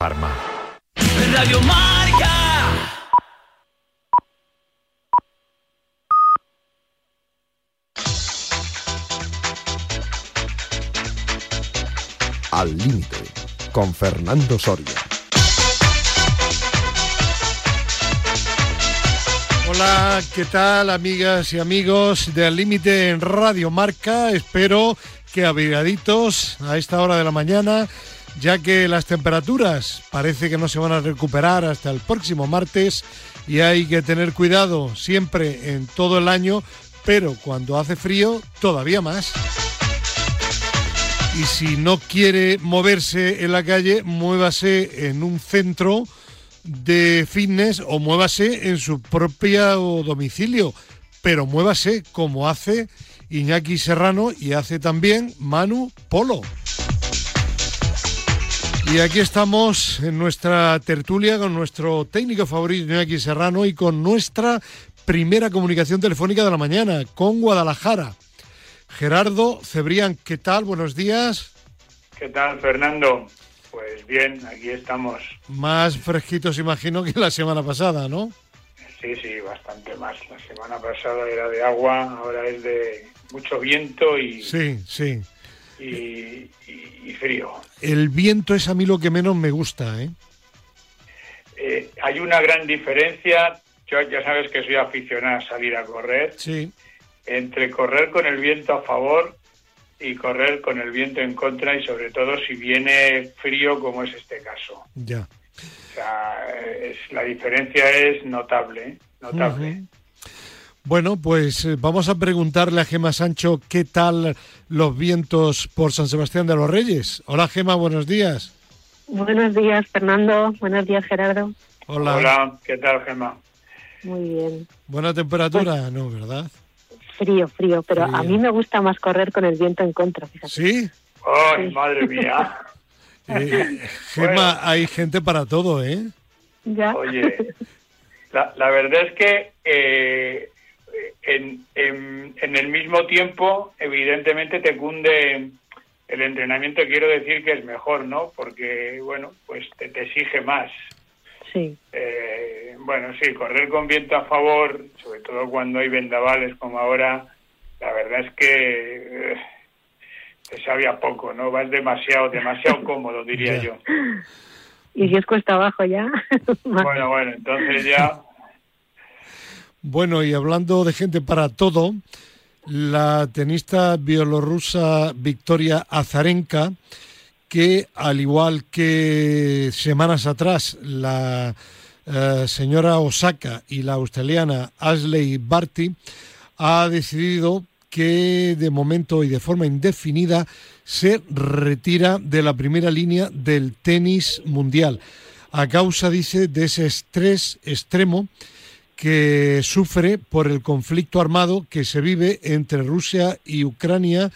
Parma. Radio Marca. Al límite con Fernando Soria. Hola, ¿qué tal amigas y amigos de Al Límite en Radio Marca? Espero que abrigaditos a esta hora de la mañana, ya que las temperaturas parece que no se van a recuperar hasta el próximo martes y hay que tener cuidado siempre en todo el año, pero cuando hace frío todavía más. Y si no quiere moverse en la calle, muévase en un centro de fitness o muévase en su propio domicilio, pero muévase como hace Iñaki Serrano y hace también Manu Polo. Y aquí estamos en nuestra tertulia con nuestro técnico favorito Iñaki Serrano y con nuestra primera comunicación telefónica de la mañana con Guadalajara. Gerardo Cebrián, ¿qué tal? Buenos días. ¿Qué tal, Fernando? Pues bien, aquí estamos. Más fresquitos, imagino, que la semana pasada, ¿no? Sí, sí, bastante más. La semana pasada era de agua, ahora es de mucho viento y, Sí, sí. y, y- y frío. El viento es a mí lo que menos me gusta, ¿eh? Eh, hay una gran diferencia. Yo ya sabes que soy aficionado a salir a correr. Sí, Entre correr con el viento a favor y correr con el viento en contra y sobre todo si viene frío como es este caso. ya. O sea, es, la diferencia es notable, ¿eh? notable. Bueno, pues eh, vamos a preguntarle a Gema Sancho qué tal los vientos por San Sebastián de los Reyes. Hola Gema, buenos días. Buenos días, Fernando. Buenos días, Gerardo. Hola. Hola, ¿qué tal, Gemma? Muy bien. Buena temperatura, ¿no? ¿Verdad? Frío, frío, pero Frío. a mí me gusta más correr con el viento en contra, fíjate. Sí. ¡Ay, madre mía! Eh, Gema, Bueno. hay gente para todo, ¿eh? Ya. Oye, la, la verdad es que eh, en, en- en el mismo tiempo, evidentemente te cunde el entrenamiento, quiero decir que es mejor, ¿no? Porque, bueno, pues te, te exige más. Sí. Eh, bueno, sí, correr con viento a favor, sobre todo cuando hay vendavales como ahora, la verdad es que eh, te sabe a poco, ¿no? Vas demasiado, demasiado cómodo, diría yo. Y si es cuesta abajo ya. Bueno, bueno, entonces ya... Bueno, y hablando de gente para todo, la tenista bielorrusa Victoria Azarenka, que al igual que semanas atrás la eh, señora Osaka y la australiana Ashley Barty, ha decidido que de momento y de forma indefinida se retira de la primera línea del tenis mundial. A causa, dice, de ese estrés extremo que sufre por el conflicto armado que se vive entre Rusia y Ucrania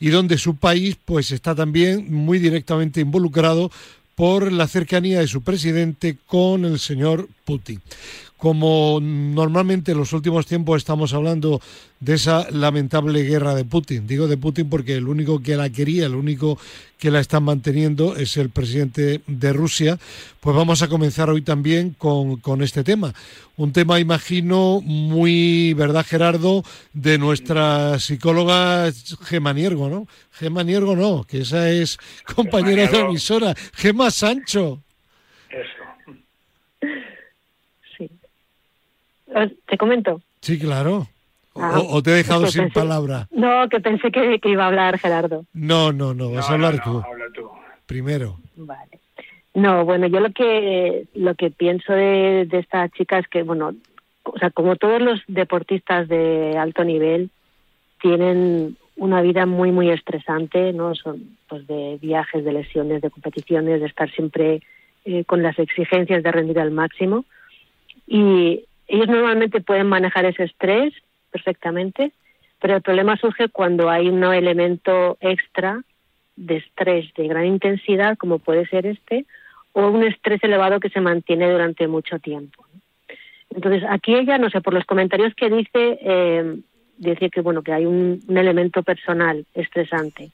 y donde su país pues está también muy directamente involucrado por la cercanía de su presidente con el señor Putin. Como normalmente en los últimos tiempos estamos hablando de esa lamentable guerra de Putin, digo de Putin porque el único que la quería, el único que la está manteniendo es el presidente de Rusia, pues vamos a comenzar hoy también con, con este tema. Un tema, imagino, muy, ¿verdad, Gerardo? De nuestra psicóloga Gema Niergo, ¿no? Gema Niergo no, que esa es compañera de emisora. Gema Sancho. Eso. Sí. Os- ¿Te comento? Sí, claro. O, Ah, o te he dejado sin pensé- palabra. No, que pensé que, que iba a hablar Gerardo. No, no, no, vas a hablar no, tú, no, habla tú. primero. Vale. No, bueno, yo lo que lo que pienso de, de esta chica es que, bueno, o sea, como todos los deportistas de alto nivel tienen una vida muy muy estresante, ¿no? Son pues de viajes, de lesiones, de competiciones, de estar siempre eh, con las exigencias de rendir al máximo y ellos normalmente pueden manejar ese estrés perfectamente, pero el problema surge cuando hay un elemento extra de estrés de gran intensidad, como puede ser este, o un estrés elevado que se mantiene durante mucho tiempo. Entonces, aquí ella, no sé, por los comentarios que dice, eh, dice que bueno que hay un, un elemento personal estresante.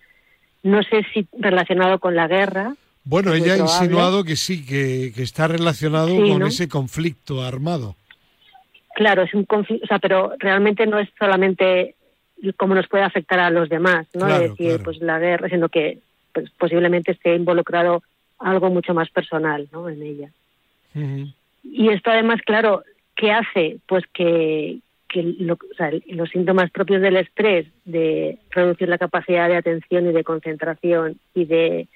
No sé si relacionado con la guerra Bueno, ella ha insinuado que sí, que, que está relacionado Sí, con ¿no? ese conflicto armado. Claro, es un conflicto, o sea, pero realmente no es solamente cómo nos puede afectar a los demás, ¿no? Claro, de decir, claro. pues la guerra, sino que pues, posiblemente esté involucrado algo mucho más personal, ¿no? En ella. Y esto además, claro, ¿qué hace? Pues que, que lo- o sea, los síntomas propios del estrés, de reducir la capacidad de atención y de concentración y de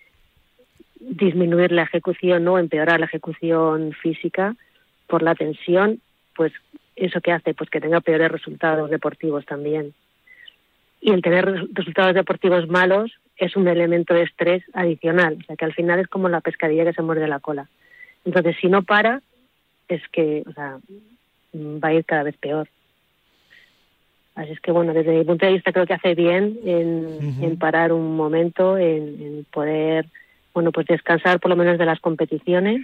disminuir la ejecución o empeorar la ejecución física por la tensión, pues eso que hace, pues que tenga peores resultados deportivos también. Y el tener res- resultados deportivos malos es un elemento de estrés adicional, o sea que al final es como la pescadilla que se muerde la cola. Entonces, si no para, es que, o sea, mm, va a ir cada vez peor. Así es que, bueno, desde mi punto de vista creo que hace bien en, en parar un momento, en, en poder, bueno, pues descansar por lo menos de las competiciones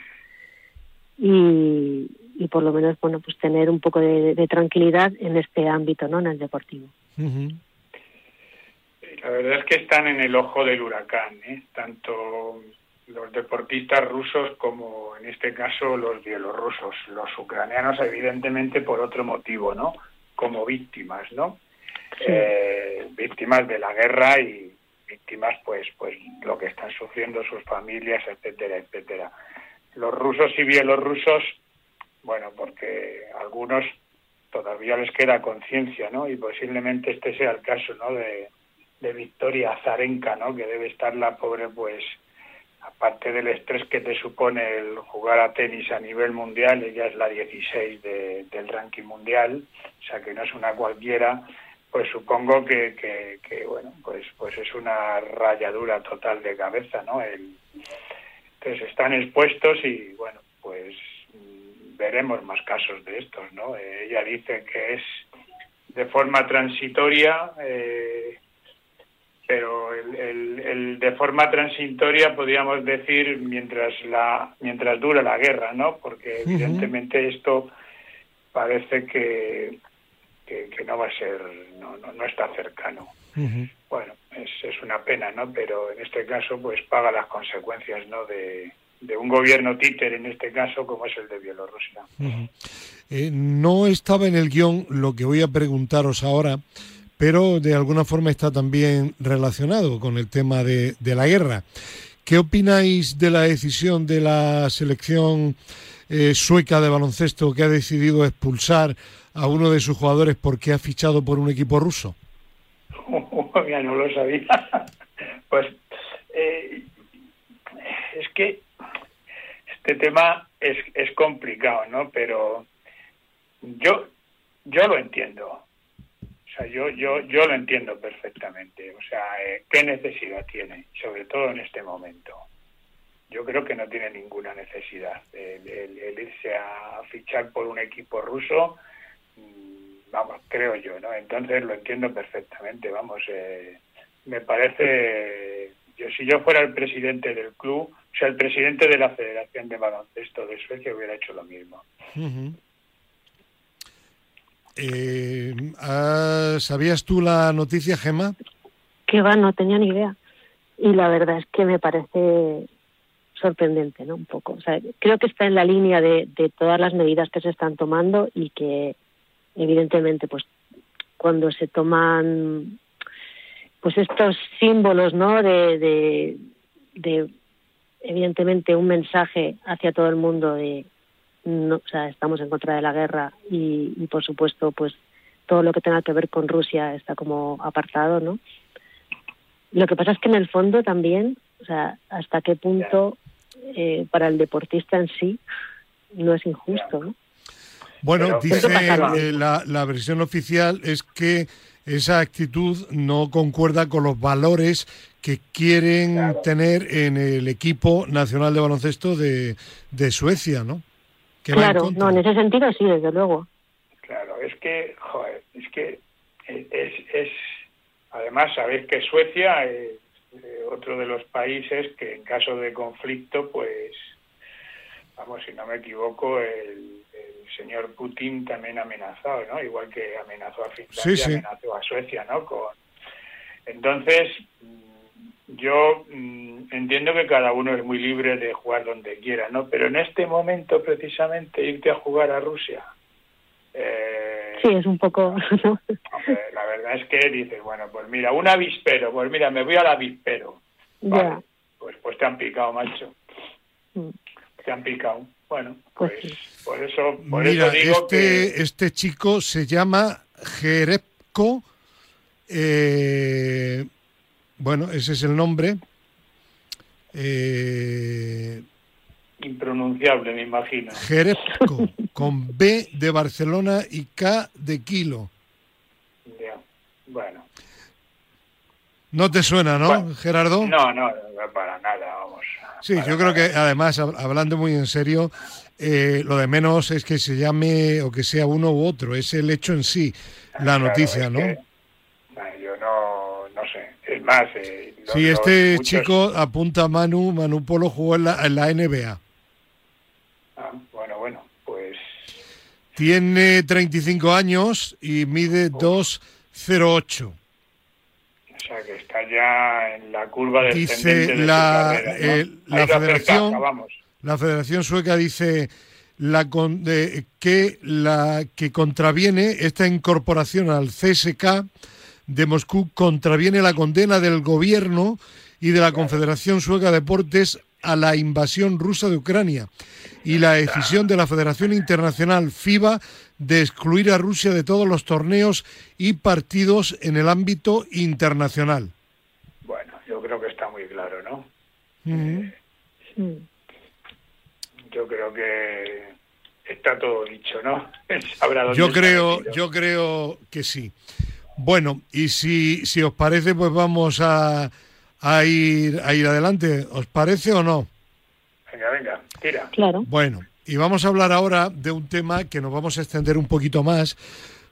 y, y por lo menos, bueno, pues tener un poco de, de tranquilidad en este ámbito, ¿no? En el deportivo. La verdad es que están en el ojo del huracán, ¿eh? tanto los deportistas rusos como en este caso los bielorrusos, los ucranianos evidentemente por otro motivo, ¿no? Como víctimas, ¿no? Eh, víctimas de la guerra y víctimas, pues, pues lo que están sufriendo sus familias, etcétera, etcétera. Los rusos y bielorrusos, bueno, porque algunos todavía les queda conciencia, ¿no? Y posiblemente este sea el caso, ¿no? De, de Victoria Azarenka, ¿no? Que debe estar la pobre, pues, aparte del estrés que te supone el jugar a tenis a nivel mundial, ella es la 16 de- del ranking mundial, o sea que no es una cualquiera, pues supongo que, que, que, bueno, pues, pues es una rayadura total de cabeza, ¿no? El, entonces están expuestos y, bueno, pues veremos más casos de estos, ¿no? Eh, ella dice que es de forma transitoria, eh, pero el, el- el de forma transitoria podríamos decir mientras la mientras dura la guerra, ¿no? Porque evidentemente esto parece que, que, que no va a ser, no, no, no está cercano. Bueno, es, es una pena, ¿no? Pero en este caso, pues paga las consecuencias, ¿no? De, de un gobierno títer, en este caso, como es el de Bielorrusia. Eh, no estaba en el guion lo que voy a preguntaros ahora, pero de alguna forma está también relacionado con el tema de, de la guerra. ¿Qué opináis de la decisión de la selección eh, sueca de baloncesto que ha decidido expulsar a uno de sus jugadores porque ha fichado por un equipo ruso? ya no lo sabía. pues eh, es que este tema es, es complicado, ¿no? Pero yo yo lo entiendo. O sea, yo yo yo lo entiendo perfectamente. O sea, eh, ¿qué necesidad tiene? Sobre todo en este momento. Yo creo que no tiene ninguna necesidad el, el- irse a fichar por un equipo ruso mm, vamos, creo yo, ¿no? Entonces lo entiendo perfectamente, vamos, eh, me parece, yo si yo fuera el presidente del club, o sea, el presidente de la Federación de Baloncesto de Suecia hubiera hecho lo mismo. Eh, ah, ¿Sabías tú la noticia, Gema? Que va, no tenía ni idea. Y la verdad es que me parece sorprendente, ¿no? Un poco. O sea, creo que está en la línea de, de todas las medidas que se están tomando y que, evidentemente, pues cuando se toman pues estos símbolos, ¿no? De, de, de, evidentemente un mensaje hacia todo el mundo de no, o sea, estamos en contra de la guerra y, y por supuesto pues todo lo que tenga que ver con Rusia está como apartado, ¿no? Lo que pasa es que en el fondo también, o sea, hasta qué punto eh, para el deportista en sí no es injusto, ¿no? Bueno, Pero- dice eh, la, la versión oficial es que esa actitud no concuerda con los valores que quieren Claro. tener en el equipo nacional de baloncesto de, de Suecia, ¿no? Que en claro, contra. no, en ese sentido sí, desde luego. Claro, es que, joder, es que es, es además sabéis que Suecia es eh, otro de los países que en caso de conflicto, pues, vamos, si no me equivoco, el, el señor Putin también ha amenazado, ¿no? Igual que amenazó a Finlandia, Sí, sí. amenazó a Suecia, ¿no? Con, entonces, mm, yo mm, entiendo que cada uno es muy libre de jugar donde quiera, ¿no? Pero en este momento, precisamente, irte a jugar a Rusia. Eh, sí, es un poco. la verdad es que dices, bueno, pues mira, un avispero, pues mira, me voy al avispero. ya. Pues, pues te han picado, macho. Mm. Te han picado. Bueno, pues, pues por eso, por eso digo este, que... este chico se llama Jerepko. Eh, bueno, ese es el nombre. Eh, Impronunciable, me imagino. Jerepko, con B de Barcelona y K de kilo. Ya, bueno. ¿No te suena, no, Gerardo? No, no, para nada. Sí, yo creo que además, hablando muy en serio, eh, lo de menos es que se llame o que sea uno u otro, es el hecho en sí, la noticia, ¿no? yo no, no sé, es más... Eh, sí, este chico apunta a Manu, Manu Polo jugó en la, en la NBA. Ah, bueno, bueno, pues... Tiene 35 años y mide 2,08 sea que ya en la curva descendente dice la, eh, la federación la federación sueca dice la que la que contraviene esta incorporación al CSK de Moscú contraviene la condena del gobierno y de la Confederación Sueca de Deportes a la invasión rusa de Ucrania y la decisión de la Federación Internacional FIBA de excluir a Rusia de todos los torneos y partidos en el ámbito internacional. Bueno, yo creo que está muy claro, ¿no? Eh, yo creo que está todo dicho, ¿no? yo creo, yo creo que sí. Bueno, y si, si os parece, pues vamos a, a ir a ir adelante. ¿Os parece o no? Venga, venga, tira. Claro. Bueno, y vamos a hablar ahora de un tema que nos vamos a extender un poquito más,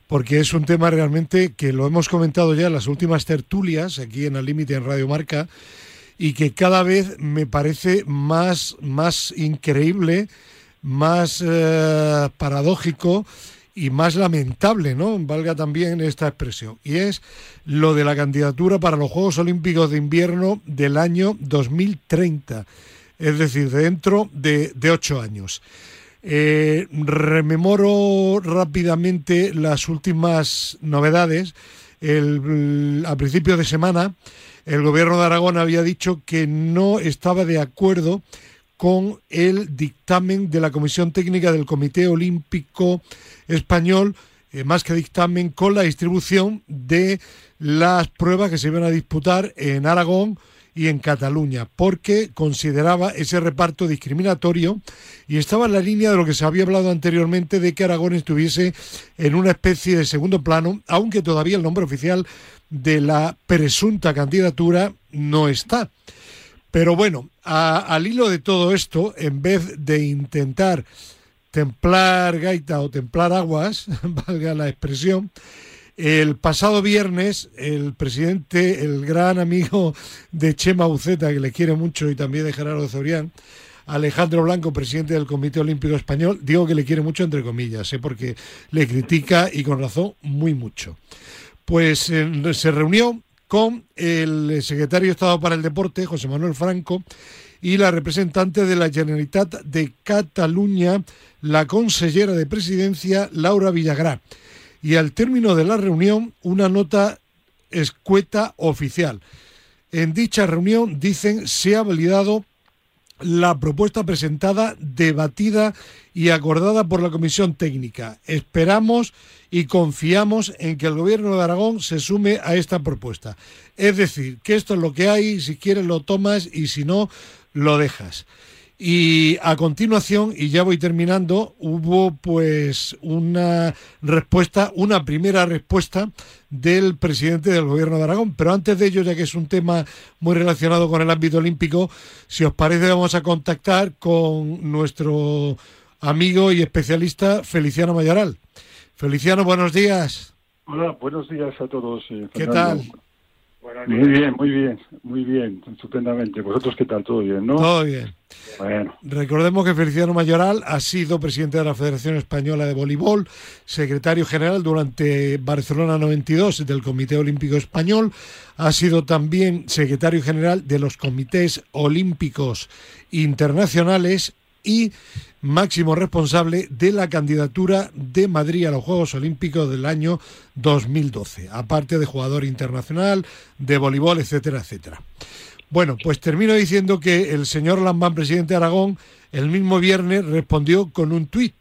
porque es un tema realmente que lo hemos comentado ya en las últimas tertulias aquí en el límite en Radio Marca y que cada vez me parece más, más increíble, más eh, paradójico y más lamentable, ¿no? Valga también esta expresión. Y es lo de la candidatura para los Juegos Olímpicos de Invierno del año 2030 es decir, dentro de, ocho años. Eh, rememoro rápidamente las últimas novedades. a principios de semana, el gobierno de Aragón había dicho que no estaba de acuerdo con el dictamen de la Comisión Técnica del Comité Olímpico Español, eh, más que dictamen, con la distribución de las pruebas que se iban a disputar en Aragón y en Cataluña, porque consideraba ese reparto discriminatorio y estaba en la línea de lo que se había hablado anteriormente de que Aragón estuviese en una especie de segundo plano, aunque todavía el nombre oficial de la presunta candidatura no está. Pero bueno, al hilo de todo esto, en vez de intentar templar gaita o templar aguas, valga la expresión, el pasado viernes, el presidente, el gran amigo de Chema Uceta, que le quiere mucho, y también de Gerardo Zorián, Alejandro Blanco, presidente del Comité Olímpico Español, digo que le quiere mucho entre comillas, ¿eh? porque le critica y con razón muy mucho. Pues eh, se reunió con el secretario de Estado para el Deporte, José Manuel Franco, y la representante de la Generalitat de Cataluña, la consellera de Presidencia, Laura Villagrá y al término de la reunión una nota escueta oficial. En dicha reunión, dicen, se ha validado la propuesta presentada, debatida y acordada por la Comisión Técnica. Esperamos y confiamos en que el Gobierno de Aragón se sume a esta propuesta. Es decir, que esto es lo que hay, si quieres lo tomas y si no, lo dejas. Y a continuación, y ya voy terminando, hubo pues una respuesta, una primera respuesta del presidente del gobierno de Aragón. Pero antes de ello, ya que es un tema muy relacionado con el ámbito olímpico, si os parece vamos a contactar con nuestro amigo y especialista Feliciano Mayoral. Feliciano, buenos días. Hola, buenos días a todos. Eh, ¿Qué tal? Muy bien, muy bien, muy bien, estupendamente. ¿Vosotros qué tal? ¿Todo bien, no? Todo bien. Bueno. Recordemos que Feliciano Mayoral ha sido presidente de la Federación Española de Voleibol, secretario general durante Barcelona 92 del Comité Olímpico Español, ha sido también secretario general de los comités olímpicos internacionales y máximo responsable de la candidatura de Madrid a los Juegos Olímpicos del año 2012, aparte de jugador internacional, de voleibol, etcétera, etcétera. Bueno, pues termino diciendo que el señor Lambán, presidente de Aragón, el mismo viernes respondió con un tuit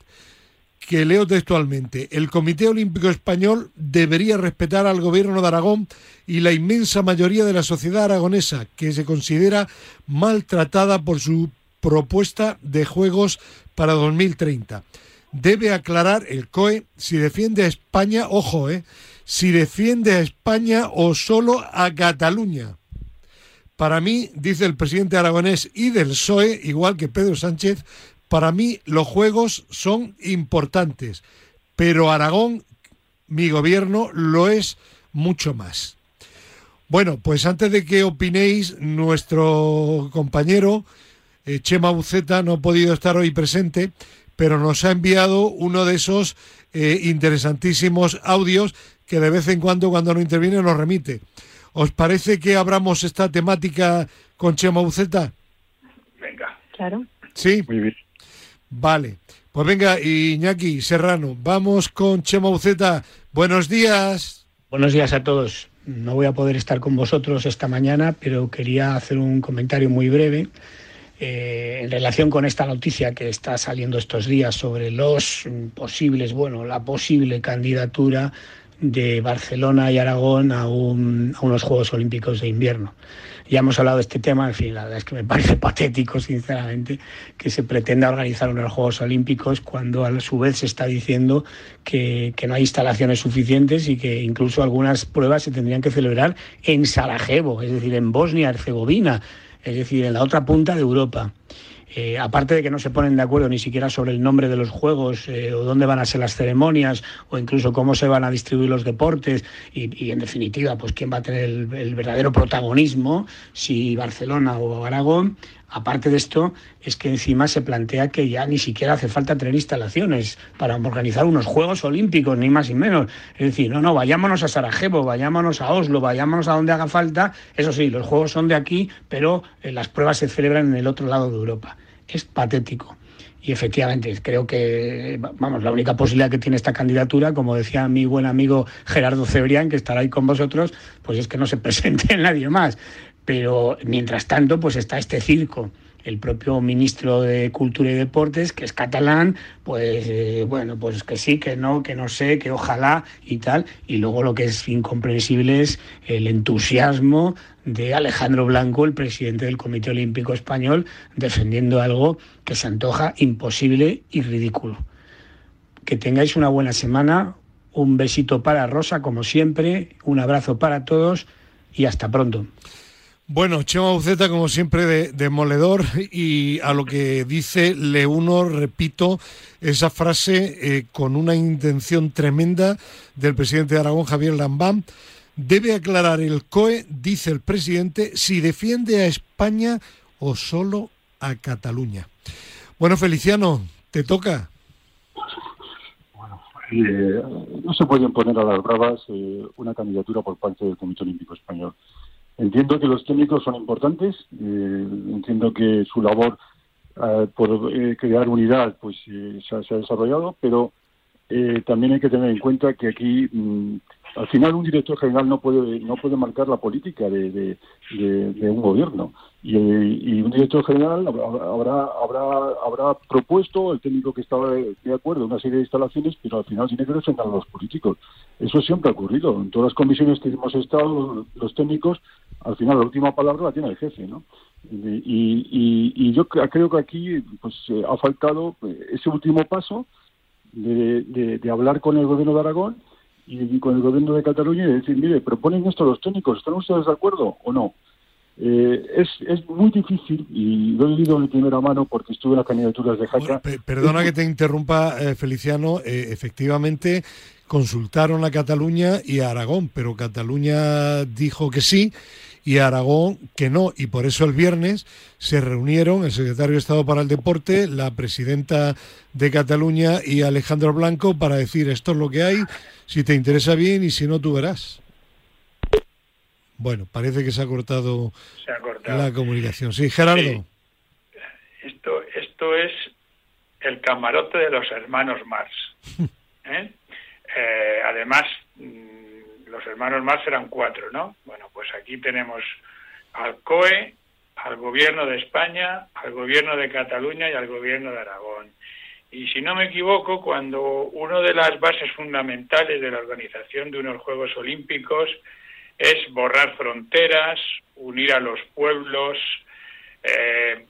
que leo textualmente. El Comité Olímpico Español debería respetar al gobierno de Aragón y la inmensa mayoría de la sociedad aragonesa, que se considera maltratada por su propuesta de Juegos para 2030. Debe aclarar el COE si defiende a España, ojo, eh, si defiende a España o solo a Cataluña. Para mí, dice el presidente aragonés y del PSOE, igual que Pedro Sánchez, para mí los juegos son importantes, pero Aragón, mi gobierno, lo es mucho más. Bueno, pues antes de que opinéis, nuestro compañero eh, Chema Buceta no ha podido estar hoy presente, pero nos ha enviado uno de esos eh, interesantísimos audios que de vez en cuando, cuando no interviene, nos remite. ¿Os parece que abramos esta temática con Chema Buceta? Venga. Claro. Sí. Muy bien. Vale. Pues venga, Iñaki Serrano, vamos con Chema Buceta. Buenos días. Buenos días a todos. No voy a poder estar con vosotros esta mañana, pero quería hacer un comentario muy breve eh, en relación con esta noticia que está saliendo estos días sobre los posibles, bueno, la posible candidatura de Barcelona y Aragón a, un, a, unos Juegos Olímpicos de invierno. Ya hemos hablado de este tema, en fin, la verdad es que me parece patético, sinceramente, que se pretenda organizar unos Juegos Olímpicos cuando a su vez se está diciendo que, que no hay instalaciones suficientes y que incluso algunas pruebas se tendrían que celebrar en Sarajevo, es decir, en Bosnia-Herzegovina es decir, en la otra punta de Europa. Eh, aparte de que no se ponen de acuerdo ni siquiera sobre el nombre de los juegos eh, o dónde van a ser las ceremonias o incluso cómo se van a distribuir los deportes y, en definitiva pues quién va a tener el, el, verdadero protagonismo si Barcelona o Aragón aparte de esto es que encima se plantea que ya ni siquiera hace falta tener instalaciones para organizar unos Juegos Olímpicos ni más ni menos es decir no no vayámonos a Sarajevo vayámonos a Oslo vayámonos a donde haga falta eso sí los juegos son de aquí pero eh, las pruebas se celebran en el otro lado de Europa es patético. Y efectivamente, creo que, vamos, la única posibilidad que tiene esta candidatura, como decía mi buen amigo Gerardo Cebrián, que estará ahí con vosotros, pues es que no se presente nadie más. Pero mientras tanto, pues está este circo el propio ministro de Cultura y Deportes, que es catalán, pues eh, bueno, pues que sí, que no, que no sé, que ojalá y tal. Y luego lo que es incomprensible es el entusiasmo de Alejandro Blanco, el presidente del Comité Olímpico Español, defendiendo algo que se antoja imposible y ridículo. Que tengáis una buena semana, un besito para Rosa, como siempre, un abrazo para todos y hasta pronto. Bueno, Chema Buceta, como siempre, de, demoledor y a lo que dice le uno, repito, esa frase eh, con una intención tremenda del presidente de Aragón, Javier Lambán. Debe aclarar el COE, dice el presidente, si defiende a España o solo a Cataluña. Bueno, Feliciano, te toca. Bueno, eh, no se pueden poner a las bravas eh, una candidatura por parte del Comité Olímpico Español. Entiendo que los técnicos son importantes, eh, entiendo que su labor eh, por eh, crear unidad pues se, se, ha desarrollado, pero también hay que tener en cuenta que aquí mmm, al final un director general no puede no puede marcar la política de, un gobierno. Y, un director general habrá habrá habrá propuesto el técnico que estaba de acuerdo una serie de instalaciones pero al final tiene que defender a los políticos. Eso siempre ha ocurrido. En todas las comisiones que hemos estado los, técnicos al final la última palabra la tiene el jefe no y, y, y yo creo que aquí pues ha faltado ese último paso de, de, de hablar con el gobierno de Aragón y con el gobierno de Cataluña y decir, mire, proponen esto los técnicos, ¿están ustedes de acuerdo o no? Eh, es, es muy difícil, y lo he vivido de primera mano porque estuve en las candidaturas de Jaca. perdona que te interrumpa, eh, Feliciano. Eh, efectivamente, consultaron a Cataluña y a Aragón, pero Cataluña dijo que sí y Aragón que no. Y por eso el viernes se reunieron el secretario de Estado para el Deporte, la presidenta de Cataluña y Alejandro Blanco para decir esto es lo que hay, si te interesa bien y si no, tú verás. Bueno, parece que se ha cortado, la comunicación. Sí, Gerardo. Esto, esto es el camarote de los hermanos Mars. ¿eh? Eh, además, mm, los hermanos Mars eran cuatro, ¿no? Bueno, pues aquí tenemos al COE, al gobierno de España, al gobierno de Cataluña y al gobierno de Aragón. Y si no me equivoco, cuando una de las bases fundamentales de la organización de unos Juegos Olímpicos es borrar fronteras, unir a los pueblos, eh,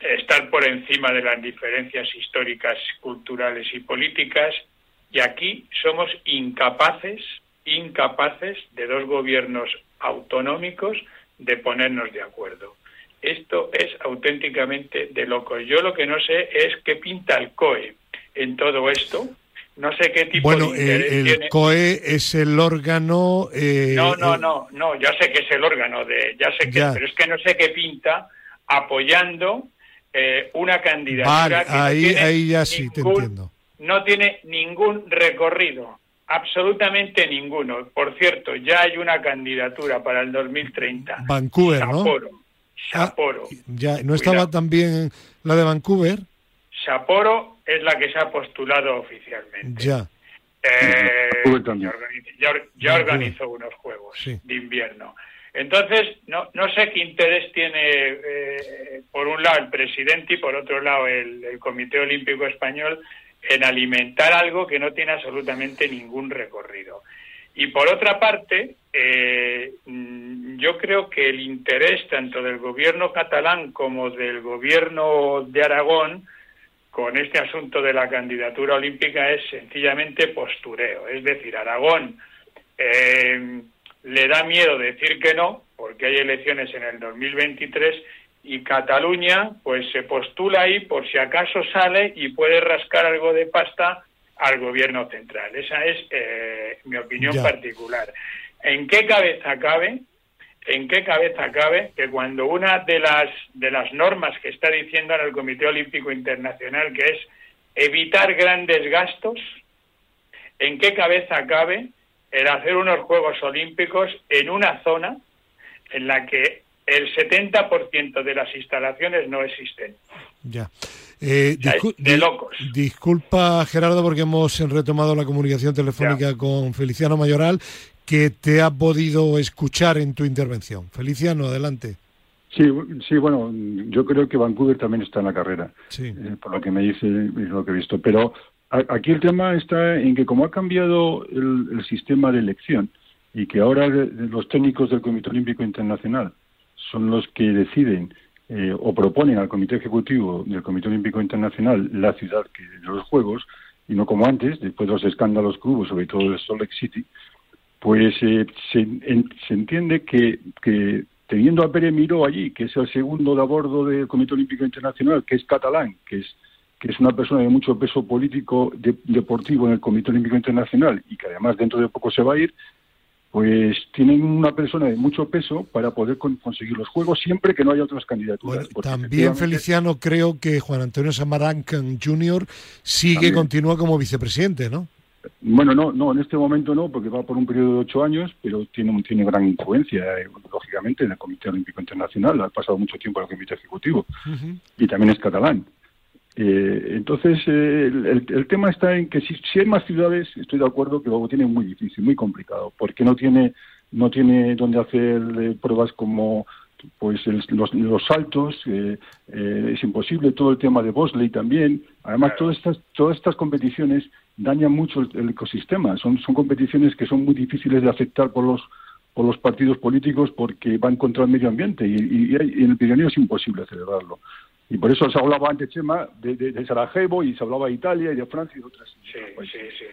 estar por encima de las diferencias históricas, culturales y políticas. Y aquí somos incapaces, incapaces de dos gobiernos autonómicos de ponernos de acuerdo. Esto es auténticamente de locos. Yo lo que no sé es qué pinta el COE en todo esto, no sé qué tipo bueno, de el, el COE es el órgano. Eh, no, no, no, no. Ya sé que es el órgano de, ya sé que, pero es que no sé qué pinta apoyando eh, una candidatura que ahí, ahí ya sí te entiendo. No tiene ningún recorrido, absolutamente ninguno. Por cierto, ya hay una candidatura para el 2030. Vancouver, ¿no? Sapporo. Ah, ya, ¿no estaba también la de Vancouver? Sapporo es la que se ha postulado oficialmente. Ya. Eh, ya, organizó unos Juegos de invierno. Entonces, no, no sé qué interés tiene, eh, por un lado, el presidente y por otro lado, el, Comité Olímpico Español en alimentar algo que no tiene absolutamente ningún recorrido. Y por otra parte, eh, mm, yo creo que el interés tanto del gobierno catalán como del gobierno de Aragón con este asunto de la candidatura olímpica es sencillamente postureo. Es decir, Aragón eh, le da miedo decir que no, porque hay elecciones en el 2023, y Cataluña pues se postula ahí por si acaso sale y puede rascar algo de pasta al gobierno central. Esa es eh, mi opinión particular. ¿En qué cabeza cabe en qué cabeza cabe que cuando una de las de las normas que está diciendo ahora el Comité Olímpico Internacional que es evitar grandes gastos, en qué cabeza cabe el hacer unos Juegos Olímpicos en una zona en la que el 70% de las instalaciones no existen. Ya. Eh, de locos. Disculpa, Gerardo, porque hemos retomado la comunicación telefónica con Feliciano Mayoral que te ha podido escuchar en tu intervención. Feliciano, adelante. Sí, sí, bueno, yo creo que Vancouver también está en la carrera, eh, por lo que me dice y lo que he visto. Pero aquí el tema está en que como ha cambiado el, sistema de elección y que ahora los técnicos del Comité Olímpico Internacional son los que deciden eh, o proponen al Comité Ejecutivo del Comité Olímpico Internacional la ciudad que, de los Juegos, y no como antes, después de los escándalos que hubo, sobre todo de Salt Lake City, pues eh, se, entiende que, teniendo a Pere Miró allí, que es el segundo de a bordo del Comité Olímpico Internacional, que es catalán, que es que es una persona de mucho peso político deportivo en el Comité Olímpico Internacional y que además dentro de poco se va a ir, pues tienen una persona de mucho peso para poder conseguir los juegos siempre que no haya otras candidaturas. también, Feliciano, creo que Juan Antonio Samaranch Jr. sigue, continúa como vicepresidente, ¿no? Bueno, no, no, en este momento no, porque va por un periodo de ocho años, pero tiene, tiene gran influencia, eh, lógicamente, en el Comité Olímpico Internacional. Ha pasado mucho tiempo en el Comité Ejecutivo y también es catalán. Eh, entonces, eh, el, tema está en que si, hay más ciudades, estoy de acuerdo que lo tiene muy difícil, muy complicado, porque no tiene no tiene donde hacer pruebas como pues los, los, saltos, es imposible, todo el tema de Bosley también. Además, todas estas, todas estas competiciones daña mucho el, ecosistema. Son, son competiciones que son muy difíciles de aceptar por los por los partidos políticos porque van contra el medio ambiente y, en el Pirineo es imposible celebrarlo. Y por eso se hablaba antes, Chema, de, Sarajevo y se hablaba de Italia y de Francia y de otras. Sí, sí, sí.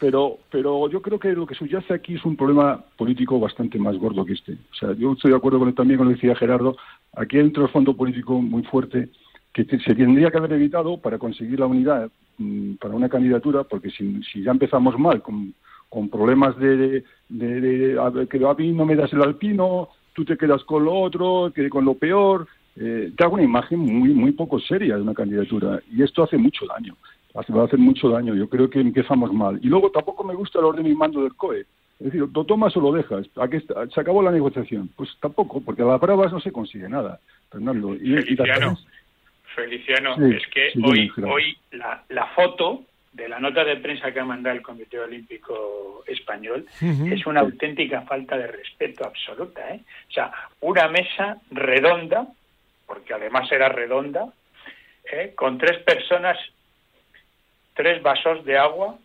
pero, pero yo creo que lo que subyace aquí es un problema político bastante más gordo que este. O sea, yo estoy de acuerdo con, también con lo que decía Gerardo. Aquí hay un trasfondo político muy fuerte que se tendría que haber evitado para conseguir la unidad mm, para una candidatura, porque si, si ya empezamos mal con, con problemas de, de, de, que a mí no me das el alpino, tú te quedas con lo otro, que con lo peor, eh, te hago una imagen muy muy poco seria de una candidatura y esto hace mucho daño, va a hacer mucho daño, yo creo que empezamos mal. Y luego tampoco me gusta el orden y mando del COE, es decir, lo tomas o lo dejas, Aquí se acabó la negociación, pues tampoco, porque a las pruebas no se consigue nada, Fernando. Y, Feliciano, Feliciano es que hoy, hoy la, la foto de la nota de prensa que ha mandado el Comité Olímpico Español es una auténtica falta de respeto absoluta. ¿eh? O sea, una mesa redonda, porque además era redonda, ¿eh? con tres personas, tres vasos de agua,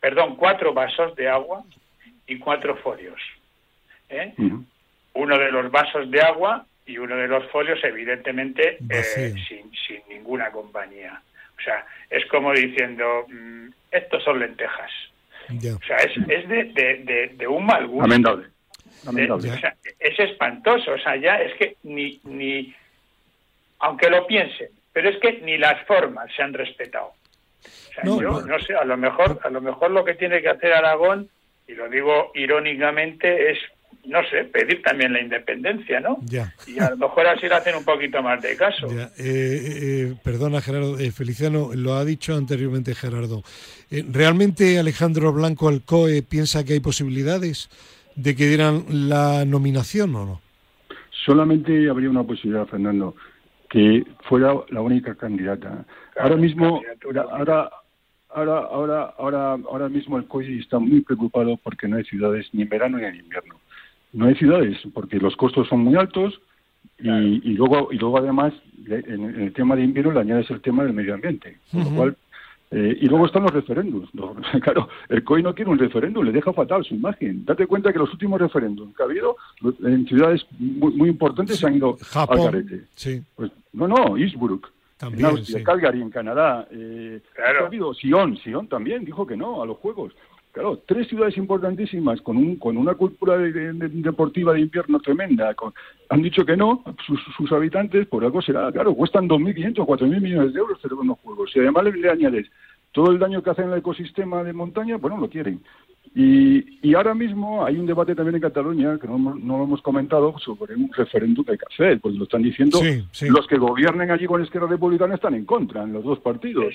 perdón, cuatro vasos de agua y cuatro folios. ¿eh? Uno de los vasos de agua y uno de los folios, evidentemente, sin, sin ninguna compañía. O sea, es como diciendo, mm, estos son lentejas. O sea, es, es de, de, un mal gusto. Lamentable. es espantoso. O sea, ya es que ni, ni, aunque lo piensen, pero es que ni las formas se han respetado. O sea, yo no sé, a lo mejor, a lo mejor lo que tiene que hacer Aragón, y lo digo irónicamente, es no sé, pedir también la independencia, ¿no? Ya. Y a lo mejor así le hacen un poquito más de caso. Ya. Eh, eh, perdona, Gerardo, eh, Feliciano, lo ha dicho anteriormente Gerardo. ¿Realmente Alejandro Blanco Alcoe piensa que hay posibilidades de que dieran la nominación o no? Solamente habría una posibilidad, Fernando, que fuera la única candidata. ahora mismo, ahora, ahora, ahora, ahora, ahora mismo el COI está muy preocupado porque no hay ciudades ni en verano ni en invierno. No hay ciudades porque los costos son muy altos y, luego y luego además en, el tema de invierno le añades el tema del medio ambiente lo cual eh, y luego están los referéndums. claro, el COI no quiere un referéndum, le deja fatal su imagen. Date cuenta que los últimos referéndums que ha habido en ciudades muy, importantes se han ido Japón, al carete. Sí. Pues, no, no, Innsbruck. También, en Austria, Calgary, en Canadá. Eh, Ha habido Sion, Sion también dijo que no a los Juegos. Claro, tres ciudades importantísimas con, un, con una cultura deportiva de invierno tremenda. han dicho que no, sus, habitantes, por algo será, claro, cuestan 2.500 o 4.000 millones de euros hacer unos juegos. Si además le, le añades todo el daño que hacen en el ecosistema de montaña, bueno, lo quieren. Y, y, ahora mismo hay un debate también en Cataluña, que no, no, lo hemos comentado, sobre un referéndum que hay que hacer, pues lo están diciendo los que gobiernen allí con Esquerra Republicana están en contra, en los dos partidos.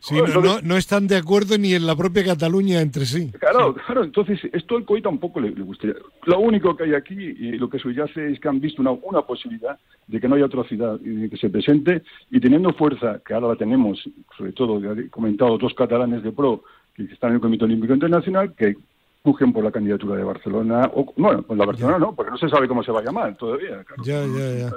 Sí, no, no, están de acuerdo ni en la propia Cataluña entre sí. Claro, claro, entonces esto al COI tampoco le, gustaría. Lo único que hay aquí, y lo que subyace es que han visto una, una posibilidad de que no haya otra ciudad y que se presente, y teniendo fuerza, que ahora la tenemos, sobre todo, he comentado, dos catalanes de pro, que están en el Comité Olímpico Internacional, que pujen por la candidatura de Barcelona, o bueno, por la Barcelona no, porque no se sabe cómo se va a llamar todavía, ya, ya, ya.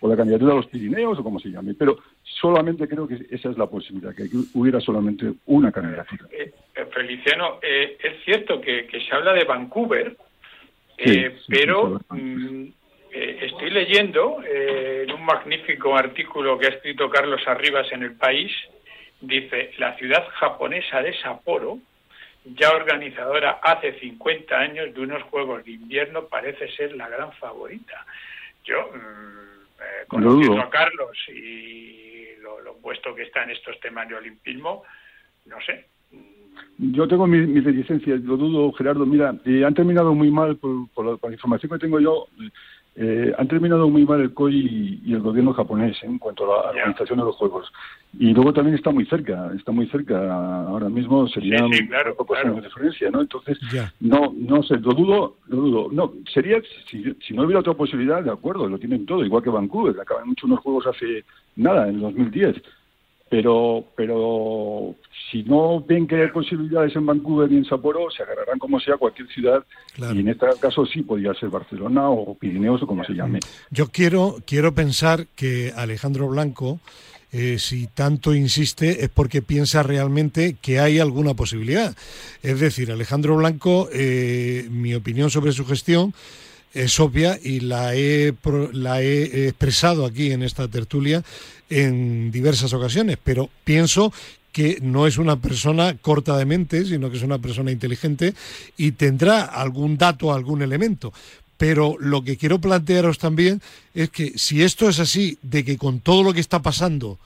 por la candidatura de los Pirineos o como se llame, pero solamente creo que esa es la posibilidad, que hubiera solamente una candidatura. Eh, eh, Feliciano, eh, es cierto que, se habla de Vancouver, pero mm, estoy leyendo en un magnífico artículo que ha escrito Carlos Arribas en El País, dice, la ciudad japonesa de Sapporo, ya organizadora hace 50 años de unos Juegos de Invierno, parece ser la gran favorita. Yo, mm, eh, conociendo a Carlos y lo, lo, puesto que está en estos temas de olimpismo, no sé. Yo tengo mis, mis reticencias, lo dudo, Gerardo. Mira, eh, han terminado muy mal, por, por, la, información que tengo yo, eh, han terminado muy mal el COI y, el gobierno japonés en cuanto a la organización de los juegos. Y luego también está muy cerca, está muy cerca. Ahora mismo sería sí, claro, pocos de diferencia, ¿no? Entonces, no no sé, lo dudo, lo dudo. No, sería, si, si, no hubiera otra posibilidad, de acuerdo, lo tienen todo, igual que Vancouver, acaban mucho unos juegos hace nada, en el 2010 pero pero si no ven que hay posibilidades en Vancouver y en Sapporo, se agarrarán como sea cualquier ciudad y en este caso sí podría ser Barcelona o Pirineos o como se llame. Yo quiero quiero pensar que Alejandro Blanco eh, si tanto insiste es porque piensa realmente que hay alguna posibilidad. Es decir, Alejandro Blanco, eh, mi opinión sobre su gestión es obvia y la he, la he expresado aquí en esta tertulia en diversas ocasiones, pero pienso que no es una persona corta de mente, sino que es una persona inteligente y tendrá algún dato, algún elemento. Pero lo que quiero plantearos también es que si esto es así, de que con todo lo que está pasando,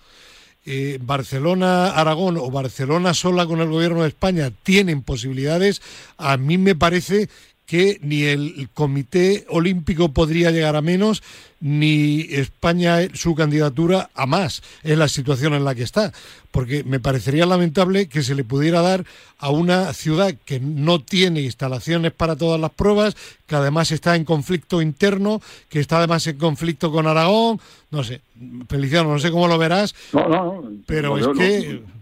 eh, Barcelona, Aragón o Barcelona sola con el gobierno de España tienen posibilidades, a mí me parece que ni el Comité Olímpico podría llegar a menos, ni España su candidatura a más en la situación en la que está. Porque me parecería lamentable que se le pudiera dar a una ciudad que no tiene instalaciones para todas las pruebas, que además está en conflicto interno, que está además en conflicto con Aragón. No sé, Feliciano, no sé cómo lo verás, No, no, no. pero No, es no, que...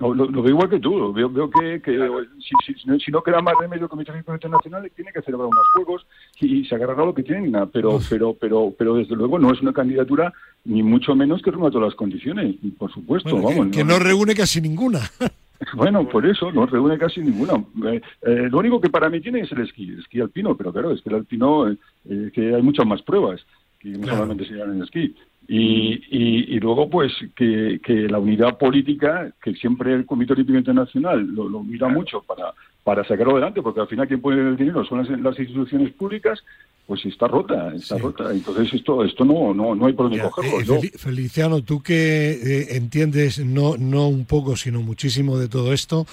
no. Lo, lo veo igual que tú. Veo, veo que, que si, si- si no- si no queda más remedio el Comité Olímpico Internacional, tiene que celebrar unos juegos y, se agarrará lo que tienen. Pero, pero, pero, pero desde luego no es una candidatura ni mucho menos que reúna todas las condiciones. y Por supuesto, bueno, que- vamos. que no reúne casi ninguna. Bueno, por eso no reúne casi ninguna. Eh, eh, lo único que para mí tiene es el esquí, el esquí alpino, pero claro, es que el alpino, eh, eh, que hay muchas más pruebas que no Claro. solamente se dan en el esquí. Y, y, y luego, pues, que, que la unidad política, que siempre el Comité Olímpico Internacional lo, lo mira mucho para, para sacarlo adelante, porque al final quien pone el dinero son las, las instituciones públicas, pues está rota, está Sí. rota. Entonces esto esto no no, no hay por dónde cogerlo. eh, Feliciano, tú que eh, entiendes no, no un poco, sino muchísimo de todo esto,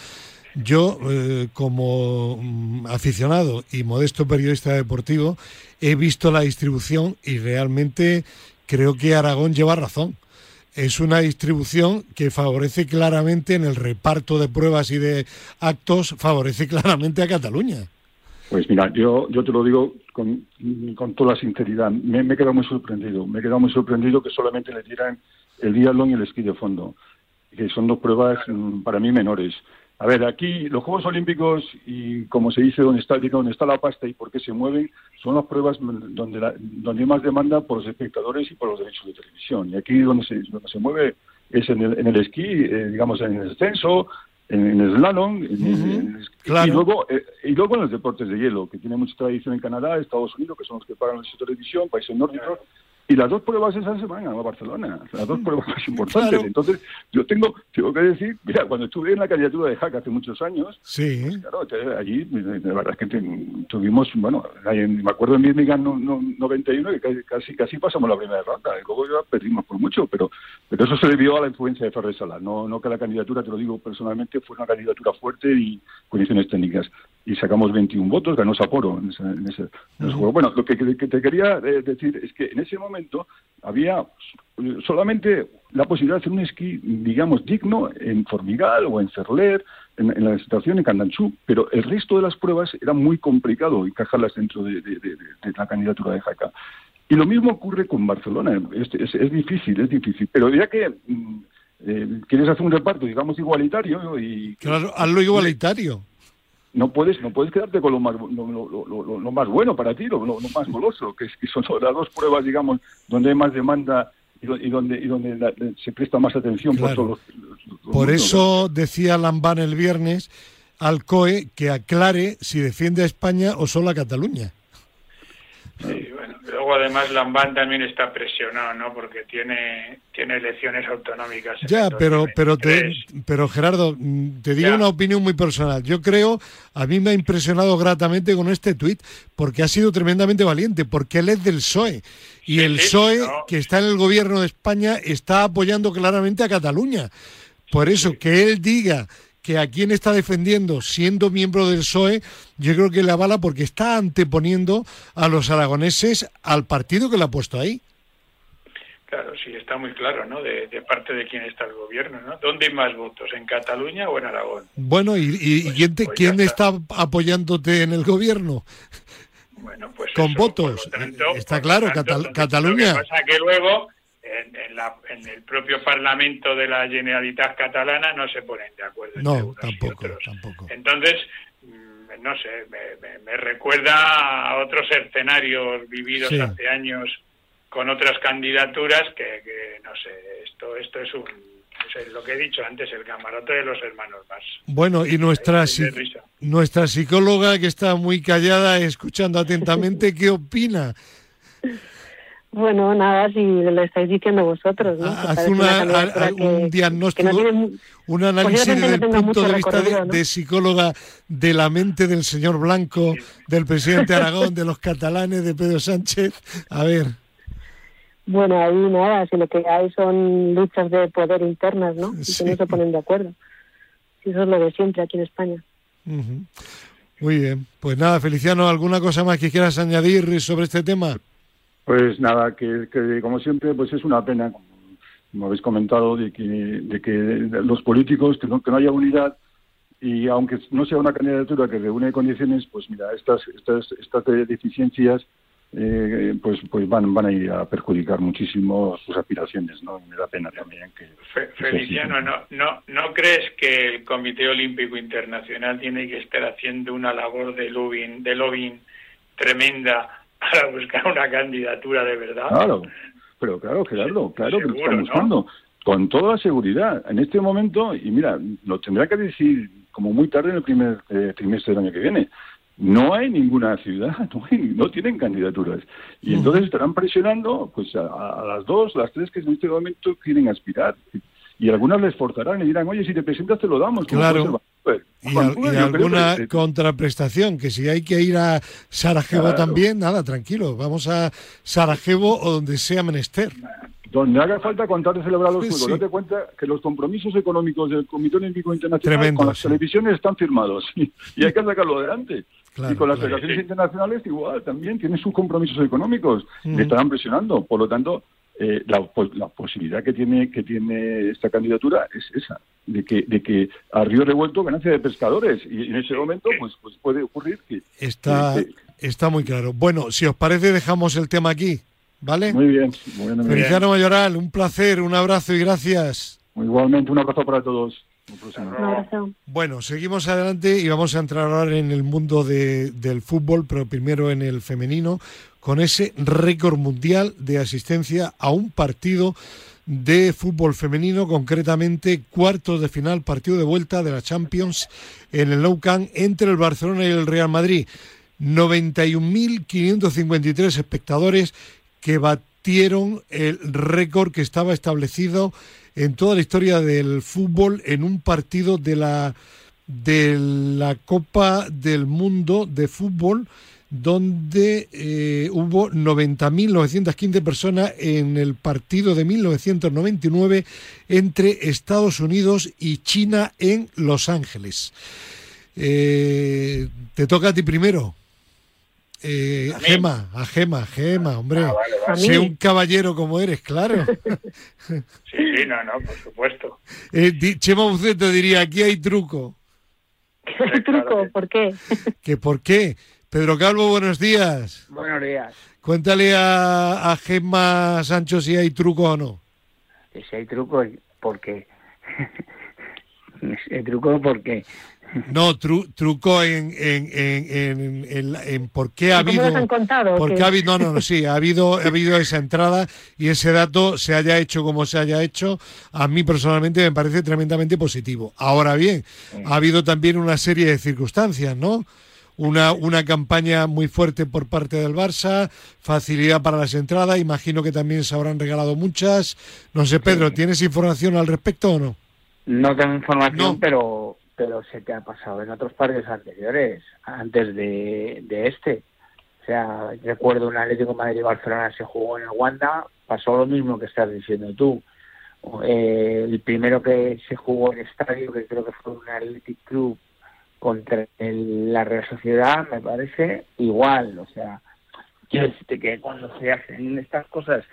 yo eh, como mm, aficionado y modesto periodista deportivo he visto la distribución y realmente creo que Aragón lleva razón. Es una distribución que favorece claramente en el reparto de pruebas y de actos, favorece claramente a Cataluña. Pues mira, yo, yo te lo digo con, con toda sinceridad. Me, he quedado muy sorprendido. Me he quedado muy sorprendido que solamente le dieran el diatlón y el esquí de fondo, que son dos pruebas mm, para mí menores. A ver, aquí los Juegos Olímpicos y como se dice, donde está, donde está la pasta y por qué se mueven, son las pruebas donde, la- donde hay más demanda por los espectadores y por los derechos de televisión. Y aquí donde se, donde se mueve es en el, en el esquí, eh, digamos en el descenso, en, en el slalom, el esquí. claro. y luego eh, y luego en los deportes de hielo, que tiene mucha tradición en Canadá, Estados Unidos, que son los que pagan de televisión, países nórdicos. Y las dos pruebas esas se van a Barcelona, las dos pruebas más importantes. Claro. Entonces, yo tengo, tengo que decir, mira, cuando estuve en la candidatura de Hack hace muchos años, Sí, Claro, te- allí, la verdad es que tuvimos, bueno, me acuerdo en Birmingham no, no- 91 que casi, casi, casi pasamos la primera ronda, y luego ya perdimos por mucho, pero pero eso se debió a la influencia de Ferrer Sala, no, no que la candidatura, te lo digo personalmente, fue una candidatura fuerte y condiciones técnicas. Y sacamos 21 votos, ganó Sapporo en ese, en ese, en ese juego. Bueno, lo que, te quería eh, decir es que en ese momento había solamente la posibilidad de hacer un esquí, digamos, digno en Formigal o en Cerler, en, en la estación en Candanchú, pero el resto de las pruebas era muy complicado encajarlas dentro de, de- de- de la candidatura de Jaca. Y lo mismo ocurre con Barcelona. Es, es- es difícil, es difícil. Pero ya que mm, eh, quieres hacer un reparto, digamos, igualitario y claro, hazlo igualitario. No puedes no puedes quedarte con lo más lo, lo- lo- lo- más bueno para ti, lo, más goloso, que, es, que son las dos pruebas, digamos, donde hay más demanda y, do- y donde y donde la- se presta más atención Claro. por todos los, los- Por eso decía Lambán el viernes al COE que aclare si defiende a España o solo a Cataluña. Luego además Lambán también está presionado, ¿no? Porque tiene tiene elecciones autonómicas. Ya, pero, pero, te, 2023. pero Gerardo, te digo Ya. una opinión muy personal. Yo creo, a mí me ha impresionado gratamente con este tuit, porque ha sido tremendamente valiente, porque él es del PSOE. Y Sí, el PSOE, no. que está en el gobierno de España, está apoyando claramente a Cataluña. Por eso, que él diga que a quién está defendiendo siendo miembro del PSOE, yo creo que le avala porque está anteponiendo a los aragoneses al partido que le ha puesto ahí. Claro, sí, está muy claro, ¿no? De, de parte de quién está el gobierno, ¿no? ¿Dónde hay más votos? ¿En Cataluña o en Aragón? Bueno, ¿y, y- y Pues- quién, te- pues quién está. está. apoyándote en el gobierno? Bueno, pues Con eso, votos. tanto- Está claro, tanto, Catal- entonces, Cataluña. Lo que pasa que luego en, en la- en el propio Parlamento de la Generalitat Catalana no se ponen de acuerdo. entre No, y tampoco, otros. tampoco. Entonces, mm, no sé, me, me- me recuerda a otros escenarios vividos Sí. hace años con otras candidaturas que, que, no sé, esto esto es un es lo que he dicho antes, el camarote de los hermanos más. Bueno, y nuestra, nuestra psicóloga, que está muy callada, escuchando atentamente, ¿qué opina? Bueno, nada, si lo estáis diciendo vosotros, ¿no? Ah, haz un diagnóstico, un análisis desde el punto de vista de, psicóloga de la mente del señor Blanco, del presidente Aragón, de los catalanes, de Pedro Sánchez. A ver. Bueno, ahí nada, si lo que hay son luchas de poder internas, ¿no? Y que no se ponen de acuerdo. Eso es lo de siempre aquí en España. Muy bien. Pues nada, Feliciano, ¿alguna cosa más que quieras añadir sobre este tema? Pues nada, que, como siempre, pues es una pena, como habéis comentado, de que, de que los políticos, que no, que no haya unidad y aunque no sea una candidatura que reúne condiciones, pues mira, estas, estas, estas deficiencias eh, pues pues van van a ir a perjudicar muchísimo sus aspiraciones, ¿no? Me da pena también que... Feliciano, ¿no, no, ¿no crees que el Comité Olímpico Internacional tiene que estar haciendo una labor de lobbying, de lobbying tremenda para buscar una candidatura de verdad. Claro, pero claro, Gerardo, claro que lo están buscando. Con toda seguridad. En este momento, y mira, lo tendrá que decir como muy tarde en el primer eh, trimestre del año que viene. No hay ninguna ciudad, no, tienen candidaturas. Y entonces estarán presionando pues a, las dos, las tres que en este momento quieren aspirar. Y algunas les forzarán y dirán, oye, si te presentas te lo damos. Claro. Y, alguna contraprestación, que si hay que ir a Sarajevo también, nada, tranquilo, vamos a Sarajevo o donde sea menester. Donde haga falta contar de celebrar los juegos. Date cuenta que los compromisos económicos del Comité Olímpico Internacional con las televisiones están firmados y, hay que sacarlo adelante. y con las federaciones internacionales igual, también tienen sus compromisos económicos, le estarán presionando. Por lo tanto, eh, la, la, posibilidad que tiene que tiene esta candidatura es esa de que de que a río revuelto ganancia de pescadores. Y en ese momento pues pues puede ocurrir que está está muy claro. Bueno si os parece dejamos el tema aquí vale muy bien bueno, Feliciano Mayoral un placer un abrazo y gracias. Igualmente un abrazo para todos bueno, seguimos adelante y vamos a entrar ahora en el mundo de, del fútbol, pero primero en el femenino, con ese récord mundial de asistencia a un partido de fútbol femenino, concretamente cuartos de final, partido de vuelta de la Champions en el Nou Camp entre el Barcelona y el Real Madrid. 91.553 espectadores que batieron el récord que estaba establecido en toda la historia del fútbol en un partido de la de la Copa del Mundo de fútbol donde eh, hubo 90.915 personas en el partido de 1999 entre Estados Unidos y China en Los Ángeles. Eh, te toca a ti primero. Eh, a Gema, a Gema, Gema, hombre. Ah, sé un caballero como eres, claro. sí, sí, no, no, por supuesto. Eh, Chema Buceto diría, aquí hay truco. ¿Qué hay truco? ¿Por qué? ¿Que por qué? Pedro Calvo, buenos días. Buenos días. Cuéntale a, a Gemma Sancho si hay truco o no. Si hay truco, ¿por qué? el truco, ¿por No, truco en, en, en, en, en por qué ha habido. han contado? Porque ha habido, no, no, sí, ha habido, ha habido esa entrada y ese dato se haya hecho como se haya hecho, a mí personalmente me parece tremendamente positivo. Ahora bien, ha habido también una serie de circunstancias, ¿no? Una, una campaña muy fuerte por parte del Barça, facilidad para las entradas, imagino que también se habrán regalado muchas. No sé, Pedro, ¿tienes información al respecto o no? No tengo información, pero pero se te ha pasado en otros partidos anteriores, antes de, este. O sea, recuerdo un Atlético Madrid-Barcelona se jugó en el Wanda, pasó lo mismo que estás diciendo tú. Eh, el primero que se jugó en estadio, que creo que fue un Athletic Club contra la Real Sociedad, me parece igual. O sea, quiero decirte que cuando se hacen estas cosas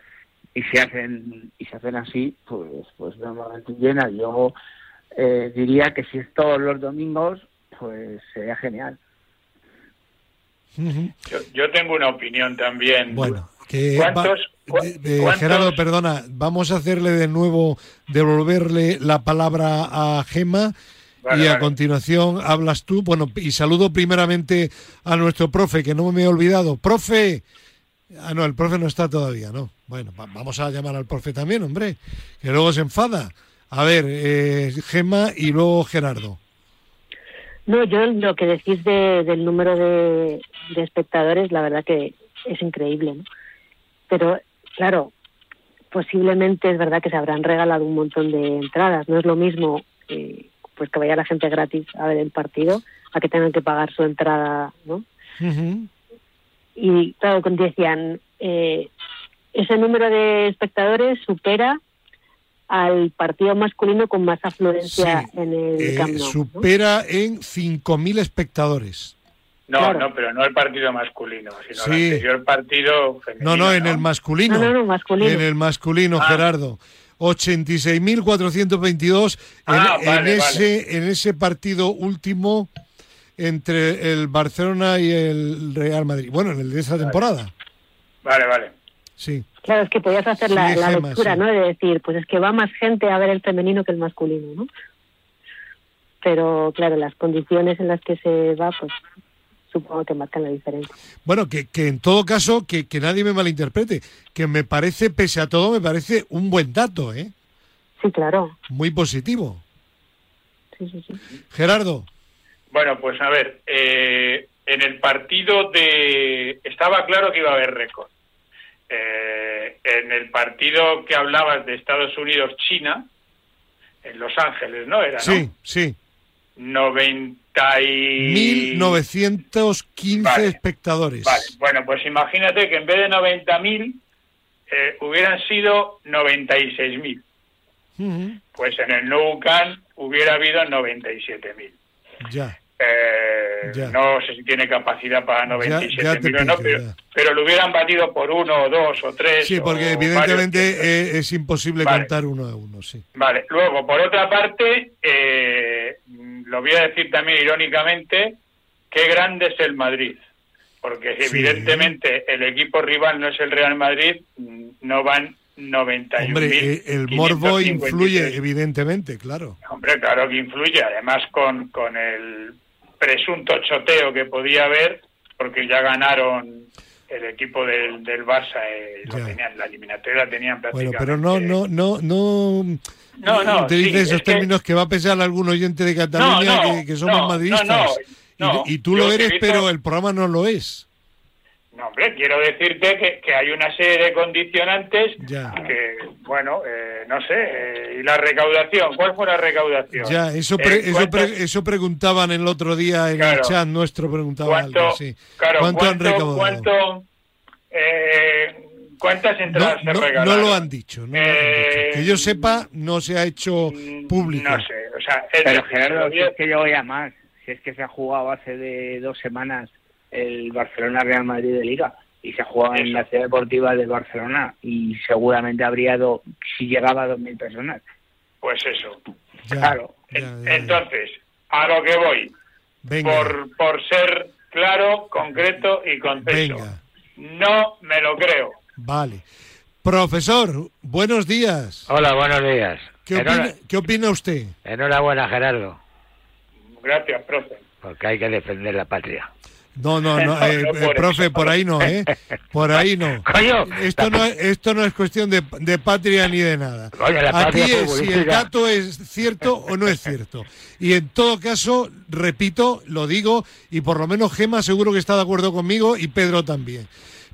y se hacen y se hacen así, pues pues normalmente llena. Yo eh, diría que si es todos los domingos, pues sería genial. Yo, tengo una opinión también. Bueno, que Gerardo, perdona, vamos a hacerle de nuevo, devolverle la palabra a Gema. y a continuación hablas tú. Bueno, y saludo primeramente a nuestro profe, que no me he olvidado. ¡Profe! Ah, no, el profe no está todavía, ¿no? Bueno, vamos a llamar al profe también, hombre, que luego se enfada. A ver, eh, Gema y luego Gerardo. No, yo lo que decís del número de, espectadores, la verdad que es increíble, ¿no? Pero claro, posiblemente es verdad que se habrán regalado un montón de entradas. No es lo mismo eh, pues que vaya la gente gratis a ver el partido a que tengan que pagar su entrada, ¿no? Y claro, decían, eh, ese número de espectadores supera al partido masculino con más afluencia en el eh, Camp Nou, ¿no? Supera en 5.000 espectadores. No, Claro. no, pero no el partido masculino, sino Sí. el anterior partido femenino. No, no, en el masculino. No, no, no, masculino. En el masculino, Ah. Gerardo. 86.422 en, Ah, en vale, ese en ese partido último entre el Barcelona y el Real Madrid. Bueno, en el de esa temporada. Vale, vale. Sí. Claro, es que podías hacer Sí, la, lectura, sí. ¿no? De decir, pues es que va más gente a ver el femenino que el masculino, ¿no? Pero claro, las condiciones en las que se va, pues supongo que marcan la diferencia. Bueno, que, que en todo caso, que, que nadie me malinterprete, que me parece, pese a todo, me parece un buen dato, ¿eh? Sí, claro. Muy positivo. Sí, sí, sí. Gerardo, Bueno, pues a ver, eh, en el partido de... Estaba claro que iba a haber récord. Eh, en el partido que hablabas de Estados Unidos-China, en Los Ángeles, ¿no? Era, sí, ¿no? sí. 90 y... 1915 Vale. espectadores. Vale, bueno, pues imagínate que en vez de 90.000 eh, hubieran sido 96.000. Ujú, Pues en el Nou Camp hubiera habido 97.000. Ya. Eh, Ya. no sé si tiene capacidad para Ya- ya 97.000 te o no, pero, ya. pero lo hubieran batido por uno o dos o tres. Sí, porque evidentemente eh, es imposible Vale. contar uno a uno, sí. Vale, luego, por otra parte, eh, lo voy a decir también irónicamente, qué grande es el Madrid. Porque Sí. evidentemente el equipo rival no es el Real Madrid, no van 91.000. Hombre, eh, el morbo influye, evidentemente, claro. Hombre, claro que influye, además con, con el presunto choteo que podía haber, porque ya ganaron el equipo del, del Barça, eh, lo tenían, la eliminatoria la tenían Bueno, prácticamente. pero no, no, no, no. No, no, Utilice sí, esos es que- términos que... va a pesar algún oyente de Cataluña No, no, que, que somos no, madridistas. no, no, Y- no. y, tú lo eres, utilizo- pero el programa no lo es. No, hombre, quiero decirte que, que hay una serie de condicionantes Ya. que, bueno, eh, no sé, eh, y la recaudación, ¿cuál fue la recaudación? Ya, eso, Eh, pre- eso, ¿cuántas- pre- eso preguntaban el otro día en el chat nuestro, preguntaba ¿Cuánto, algo, sí. claro, ¿Cuánto han recaudado? cuánto, eh, ¿Cuántas No, entradas se no- regalaron? no lo han dicho, no lo han Eh, dicho. Que yo sepa, no se ha hecho público. No sé, o sea, Pero Gerardo, es que yo voy a más. Si es que se ha jugado hace de dos semanas el Barcelona-Real Madrid de Liga y se ha jugado en la ciudad deportiva de Barcelona y seguramente habría, do, si llegaba a 2.000 personas. Pues eso. Ya, claro. ya, En- ya, ya. Entonces, a lo que voy, Venga, por, por ser claro, concreto y conciso. venga, No me lo creo. vale. Profesor, buenos días. Hola, buenos días. ¿Qué opina, qué opina usted? Enhorabuena, Gerardo, Gracias, profe. porque hay que defender la patria. No, no, no, No, eh, eh, por profe, eso. por ahí no, ¿eh? Por ahí no. Coño, Esto no, es- esto no es cuestión de, de patria ni de nada. Coño, Aquí es si el dato es cierto o no es cierto. Y en todo caso, repito, lo digo, y por lo menos Gema seguro que está de acuerdo conmigo y Pedro también.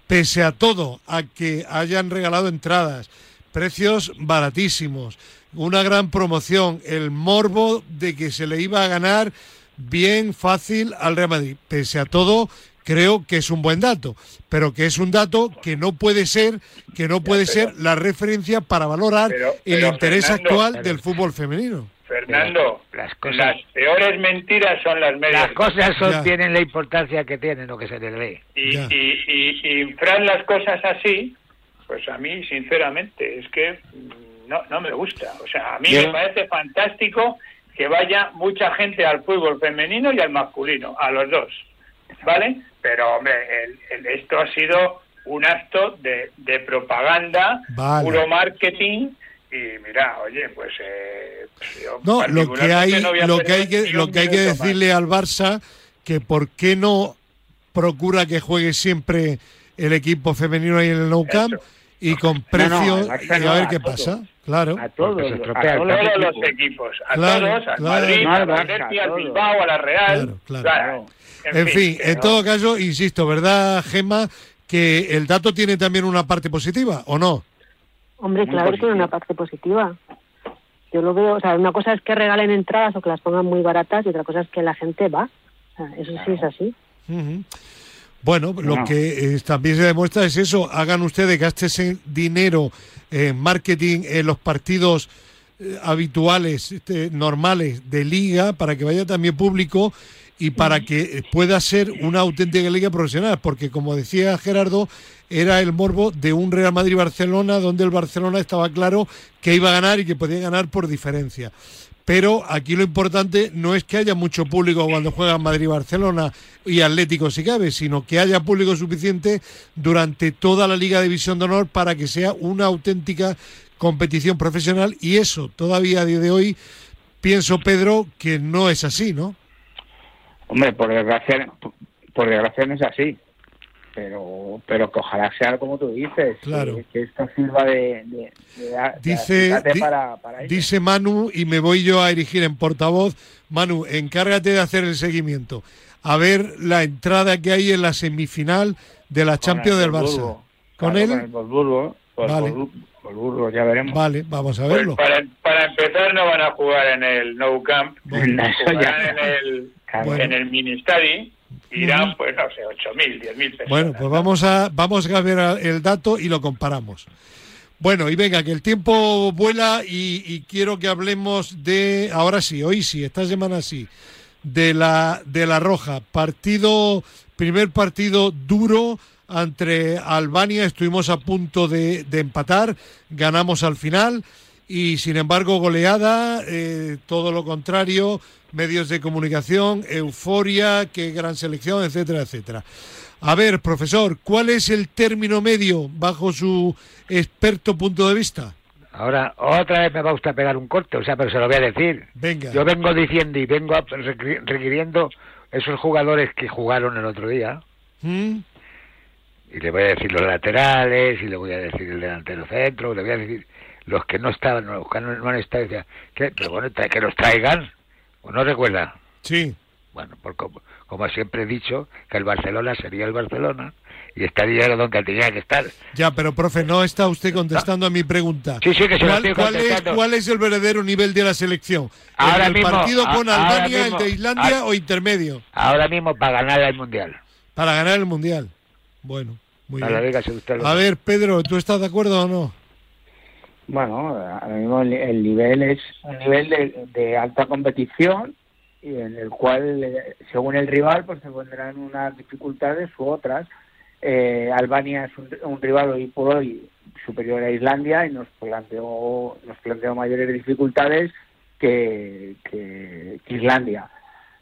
Pese a todo, a que hayan regalado entradas, precios baratísimos, una gran promoción, el morbo de que se le iba a ganar bien fácil al Real Madrid. Pese a todo, creo que es un buen dato, pero que es un dato que no puede ser, que no puede pero- ser la referencia para valorar Pero- el interés Fernando, actual pero- del fútbol femenino. Fernando, Las cosas- las peores mentiras son las medias. Las cosas son- Ya. tienen la importancia que tienen, lo que se les ve. y, y, y, y inflar las cosas así, pues a mí, sinceramente, es que no, no me gusta. O sea, a mí me parece fantástico que vaya mucha gente al fútbol femenino y al masculino, a los dos, ¿vale? Pero, hombre, el- el- esto ha sido un acto de, de propaganda, Vale. puro marketing. Y mira, oye, pues. Eh, pues yo No, lo que hay, no lo que hay que, lo que hay que más. decirle al Barça que por qué no procura que juegue siempre el equipo femenino ahí en el Nou Camp Eso. Y con no, precios y a ver a qué todos. pasa. Claro. A todos, a todos los equipos. equipos, a Claro, todos, al claro. Madrid, No al. Bilbao, a la Real. Claro, claro. Claro. En fin, en todo caso, insisto, ¿verdad, Gema? que el dato tiene también una parte positiva, ¿o no? Hombre, claro que tiene una parte positiva. Yo lo veo, o sea, una cosa es que regalen entradas o que las pongan muy baratas y otra cosa es que la gente va. eso sí es así. Bueno, lo que eh, también se demuestra es eso, hagan ustedes, gasten dinero en marketing en los partidos eh, habituales, este, normales de liga, para que vaya también público y para que pueda ser una auténtica liga profesional, porque como decía Gerardo, era el morbo de un Real Madrid-Barcelona, donde el Barcelona estaba claro que iba a ganar y que podía ganar por diferencia pero aquí lo importante no es que haya mucho público cuando juegan Madrid-Barcelona y Atlético si cabe, sino que haya público suficiente durante toda la Liga División de Honor para que sea una auténtica competición profesional y eso todavía a día de hoy pienso Pedro que no es así, ¿no? Hombre, por desgracia, por desgracia no es así pero pero que ojalá sea como tú dices que, esto sirva de, dice dice Manu y me voy yo a erigir en portavoz. Manu encárgate de hacer el seguimiento. A ver la entrada que hay en la semifinal de la Champions del Barça. Con él vale. ya veremos. Vale, vamos a verlo. Pues para, empezar no van a jugar en el Nou Camp, jugarán en el, en el Mini Stadium irán, pues no sé, 8.000, 10.000 pesos. Bueno, pues vamos a, vamos a ver el dato y lo comparamos. Bueno, y venga, que el tiempo vuela y, quiero que hablemos de, ahora sí, hoy sí, esta semana sí, de la, de la Roja. Partido, primer partido duro entre Albania, estuvimos a punto de, de empatar, ganamos al final y sin embargo goleada, eh, todo lo contrario, medios de comunicación, euforia, qué gran selección, etcétera, etcétera. A ver, profesor, ¿cuál es el término medio bajo su experto punto de vista? Ahora, otra vez me va a usted pegar un corte, o sea, pero se lo voy a decir. Venga. Yo vengo diciendo y vengo requiriendo esos jugadores que jugaron el otro día. ¿Mm? Y le voy a decir los laterales, y le voy a decir el delantero centro, le voy a decir los que no estaban, los que no, han estado, decía, pero bueno, que los traigan, ¿o no recuerda? Sí. Bueno, por como, siempre he dicho, que el Barcelona sería el Barcelona y estaría donde tenía que estar. Ya, pero profe, no está usted contestando a mi pregunta. Sí, sí, que se ¿Cuál, ¿cuál, es, ¿Cuál es el verdadero nivel de la selección? Ahora ¿El mismo, partido con Albania, el de Islandia o intermedio? Ahora mismo para ganar el Mundial. Para ganar el Mundial. Bueno, muy bien. Usted a ver, Pedro, ¿tú estás de acuerdo o no? Bueno, ahora mismo el, nivel es un nivel de, alta competición y en el cual, según el rival, pues se pondrán unas dificultades u otras. Eh, Albania es un, rival hoy por hoy superior a Islandia y nos planteó, nos planteó mayores dificultades que, que, Islandia.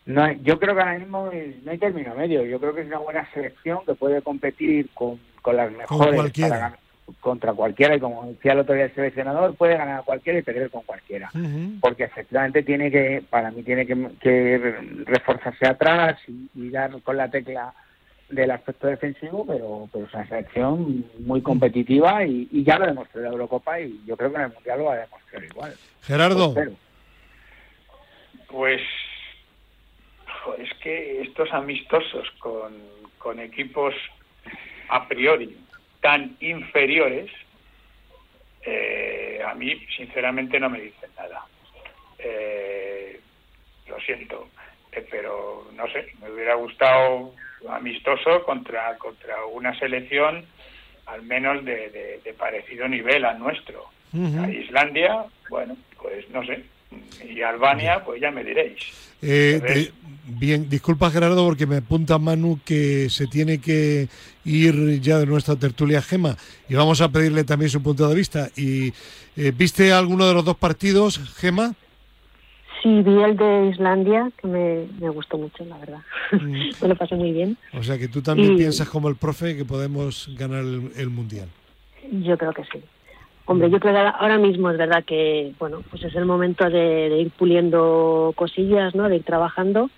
No, yo creo que ahora mismo no hay término medio. Yo creo que es una buena selección que puede competir con, con las mejores para ganar contra cualquiera y como decía el otro día el seleccionador puede ganar a cualquiera y perder con cualquiera. Porque efectivamente tiene que para mí tiene que, reforzarse atrás y, dar con la tecla del aspecto defensivo pero pero es una selección muy competitiva y, ya lo demostró en la Eurocopa y yo creo que en el Mundial lo va a demostrar igual. Gerardo. Pues es que estos amistosos con, con equipos a priori tan inferiores, eh, a mí sinceramente no me dicen nada. Eh, lo siento, eh, pero no sé, me hubiera gustado amistoso contra, contra una selección al menos de, parecido nivel al nuestro. A Islandia, bueno, pues no sé. Y Albania, pues ya me diréis. Bien, disculpa Gerardo porque me apunta Manu que se tiene que ir ya de nuestra tertulia Gema y vamos a pedirle también su punto de vista. ¿Y eh, viste alguno de los dos partidos, Gema? Sí, vi el de Islandia, que me, gustó mucho, la verdad. Mm. me lo pasé muy bien. O sea que tú también piensas como el profe que podemos ganar el, Mundial. Yo creo que sí. Hombre, yo creo que ahora mismo es verdad que, bueno, pues es el momento de, de ir puliendo cosillas, ¿no? De ir trabajando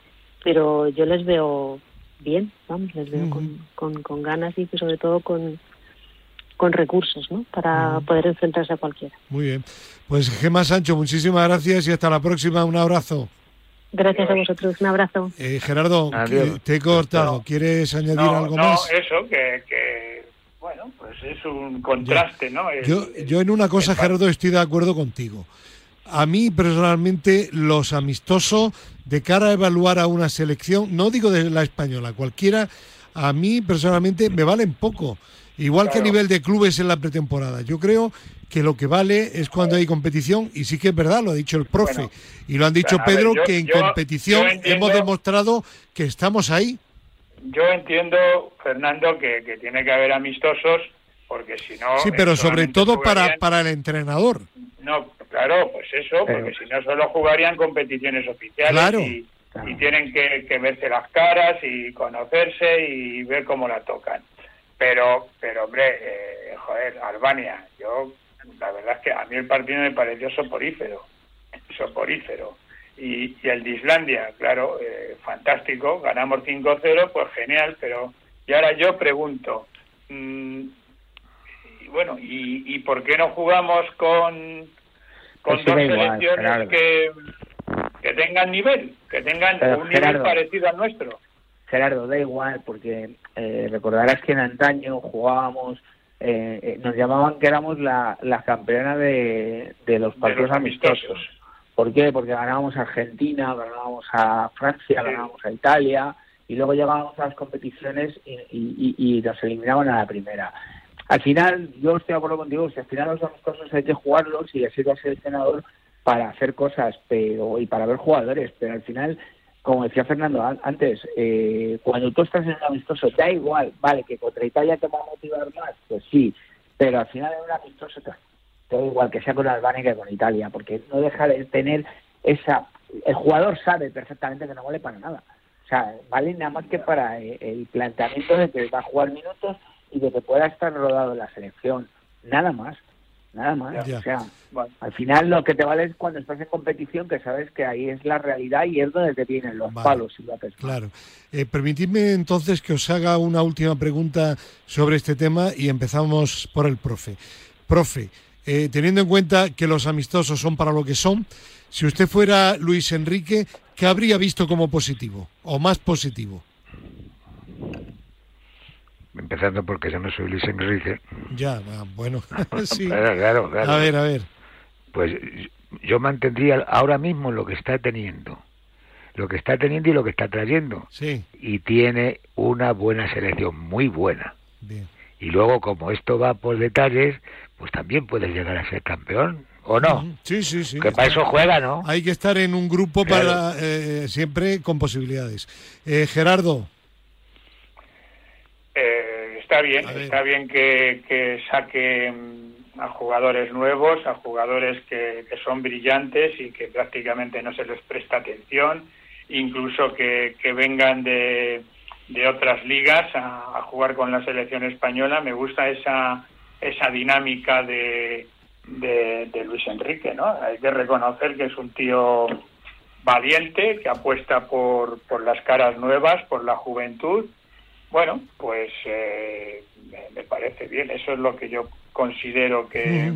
pero yo les veo bien, vamos, les veo con, con, ganas y sobre todo con, con recursos, ¿no? Para poder enfrentarse a cualquiera. Muy bien. Pues Gemma Sancho, muchísimas gracias y hasta la próxima. Un abrazo. Gracias a vosotros, un abrazo. Eh, Gerardo, te he cortado, ¿quieres añadir algo más? No, eso, que, bueno, pues es un contraste, ¿no? yo, yo en una cosa, Gerardo, estoy de acuerdo contigo. A mí personalmente los amistosos de cara a evaluar a una selección, no digo de la española, cualquiera, a mí personalmente me valen poco. Igual que a nivel de clubes en la pretemporada. Yo creo que lo que vale es cuando hay competición, y sí que es verdad, lo ha dicho el profe, y lo han dicho Pedro, que en competición hemos demostrado que estamos ahí. Yo entiendo, Fernando, que, tiene que haber amistosos, porque si no... Sí, pero sobre todo para, para el entrenador. No, claro, pues eso, porque si no solo jugarían competiciones oficiales y, tienen que, verse las caras y conocerse y ver cómo la tocan. Pero, pero hombre, eh, joder, Albania, yo la verdad es que a mí el partido me pareció soporífero, soporífero. Y, el de Islandia, claro, eh, fantástico, ganamos 5-0, pues genial, pero y ahora yo pregunto, mm, y bueno, y, por qué no jugamos con, con pues dos selecciones que, que tengan nivel, que tengan un nivel parecido al nuestro? Gerardo, da igual, porque eh, recordarás que en antaño jugábamos eh, eh, nos llamaban que éramos la, la campeona de, de los partidos amistosos. ¿Por qué? Porque ganábamos a Argentina, ganábamos a Francia, ganábamos a Italia y luego llegábamos a las competiciones y, y, y, nos eliminaban a la primera. Al final, yo estoy de acuerdo contigo, si al final los amistosos hay que jugarlos y así va a ser el senador para hacer cosas pero y para ver jugadores, pero al final como decía Fernando antes, eh, cuando tú estás en un amistoso, da igual, vale, que contra Italia te va a motivar más, pues sí, pero al final en un amistoso te, da igual que sea con Albania que con Italia, porque no deja de tener esa... El jugador sabe perfectamente que no vale para nada. O sea, vale nada más que para eh, el planteamiento de que va a jugar minutos y de que pueda estar rodado en la selección. Nada más nada más. O sea, al final lo que te vale es cuando estás en competición, que sabes que ahí es la realidad y es donde te vienen los palos. Y lo claro. Eh, permitidme entonces que os haga una última pregunta sobre este tema y empezamos por el profe. Profe, eh, teniendo en cuenta que los amistosos son para lo que son, si usted fuera Luis Enrique, ¿qué habría visto como positivo o más positivo? empezando porque yo no soy Luis Enrique. Ya, bueno, sí. claro, A ver, a ver. Pues yo mantendría ahora mismo lo que está teniendo, lo que está teniendo y lo que está trayendo. Sí. Y tiene una buena selección, muy buena. Bien. Y luego, como esto va por detalles, pues también puedes llegar a ser campeón. ¿O no? Sí, sí, sí. Que para eso juega, ¿no? Hay que estar en un grupo para eh, siempre con posibilidades. Eh, Gerardo, eh, está bien, está bien que, que saque a jugadores nuevos, a jugadores que, son brillantes y que prácticamente no se les presta atención, incluso que, vengan de, de, otras ligas a, jugar con la selección española. Me gusta esa, esa dinámica de, de, Luis Enrique, ¿no? Hay que reconocer que es un tío valiente, que apuesta por, por las caras nuevas, por la juventud bueno, pues eh, me, parece bien. Eso es lo que yo considero que,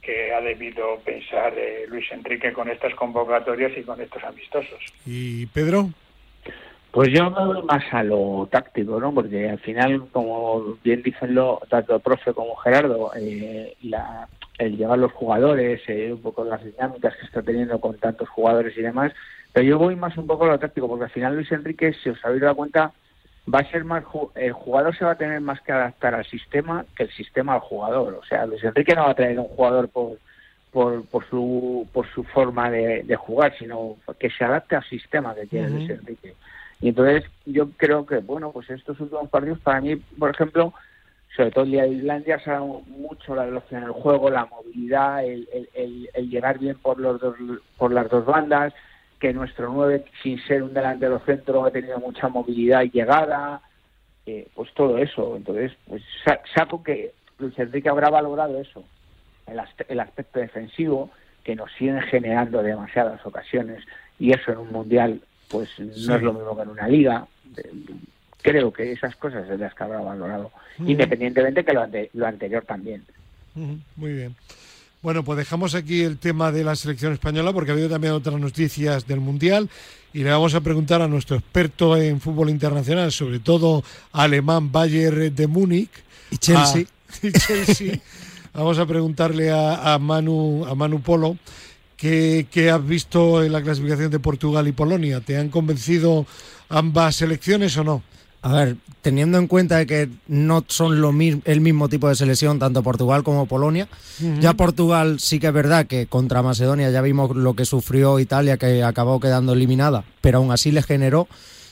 que ha debido pensar eh, Luis Enrique con estas convocatorias y con estos amistosos. ¿Y Pedro? Pues yo me voy más a lo táctico, ¿no? Porque al final, como bien dicen lo, tanto el profe como Gerardo, eh, la, el llevar los jugadores, un poco las dinámicas que está teniendo con tantos jugadores y demás, pero yo voy más un poco a lo táctico, porque al final Luis Enrique, si os habéis dado cuenta, va a ser más el jugador se va a tener más que adaptar al sistema que el sistema al jugador. O sea Luis Enrique no va a traer un jugador por por, por su por su forma de, jugar sino que se adapte al sistema que tiene Luis Enrique y entonces yo creo que bueno pues estos últimos partidos para mí por ejemplo sobre todo el día de Islandia se ha dado mucho la velocidad en el juego la movilidad el, el, el llegar bien por los dos, por las dos bandas que nuestro 9, sin ser un delantero centro, ha tenido mucha movilidad y llegada, eh, pues todo eso. Entonces, pues saco que Luis Enrique habrá valorado eso, el, el aspecto defensivo, que nos siguen generando demasiadas ocasiones, y eso en un mundial, pues no es lo mismo que en una liga. Creo que esas cosas es las que habrá valorado, independientemente que lo, lo anterior también. Muy bien. Bueno, pues dejamos aquí el tema de la selección española porque ha habido también otras noticias del Mundial y le vamos a preguntar a nuestro experto en fútbol internacional, sobre todo alemán Bayern de Múnich y Chelsea. y Chelsea. vamos a preguntarle a, Manu, a Manu Polo ¿qué, ¿qué has visto en la clasificación de Portugal y Polonia. ¿Te han convencido ambas selecciones o no? A ver, teniendo en cuenta que no son lo el mismo tipo de selección, tanto Portugal como Polonia, ya Portugal sí que es verdad que contra Macedonia ya vimos lo que sufrió Italia, que acabó quedando eliminada, pero aún así le generó.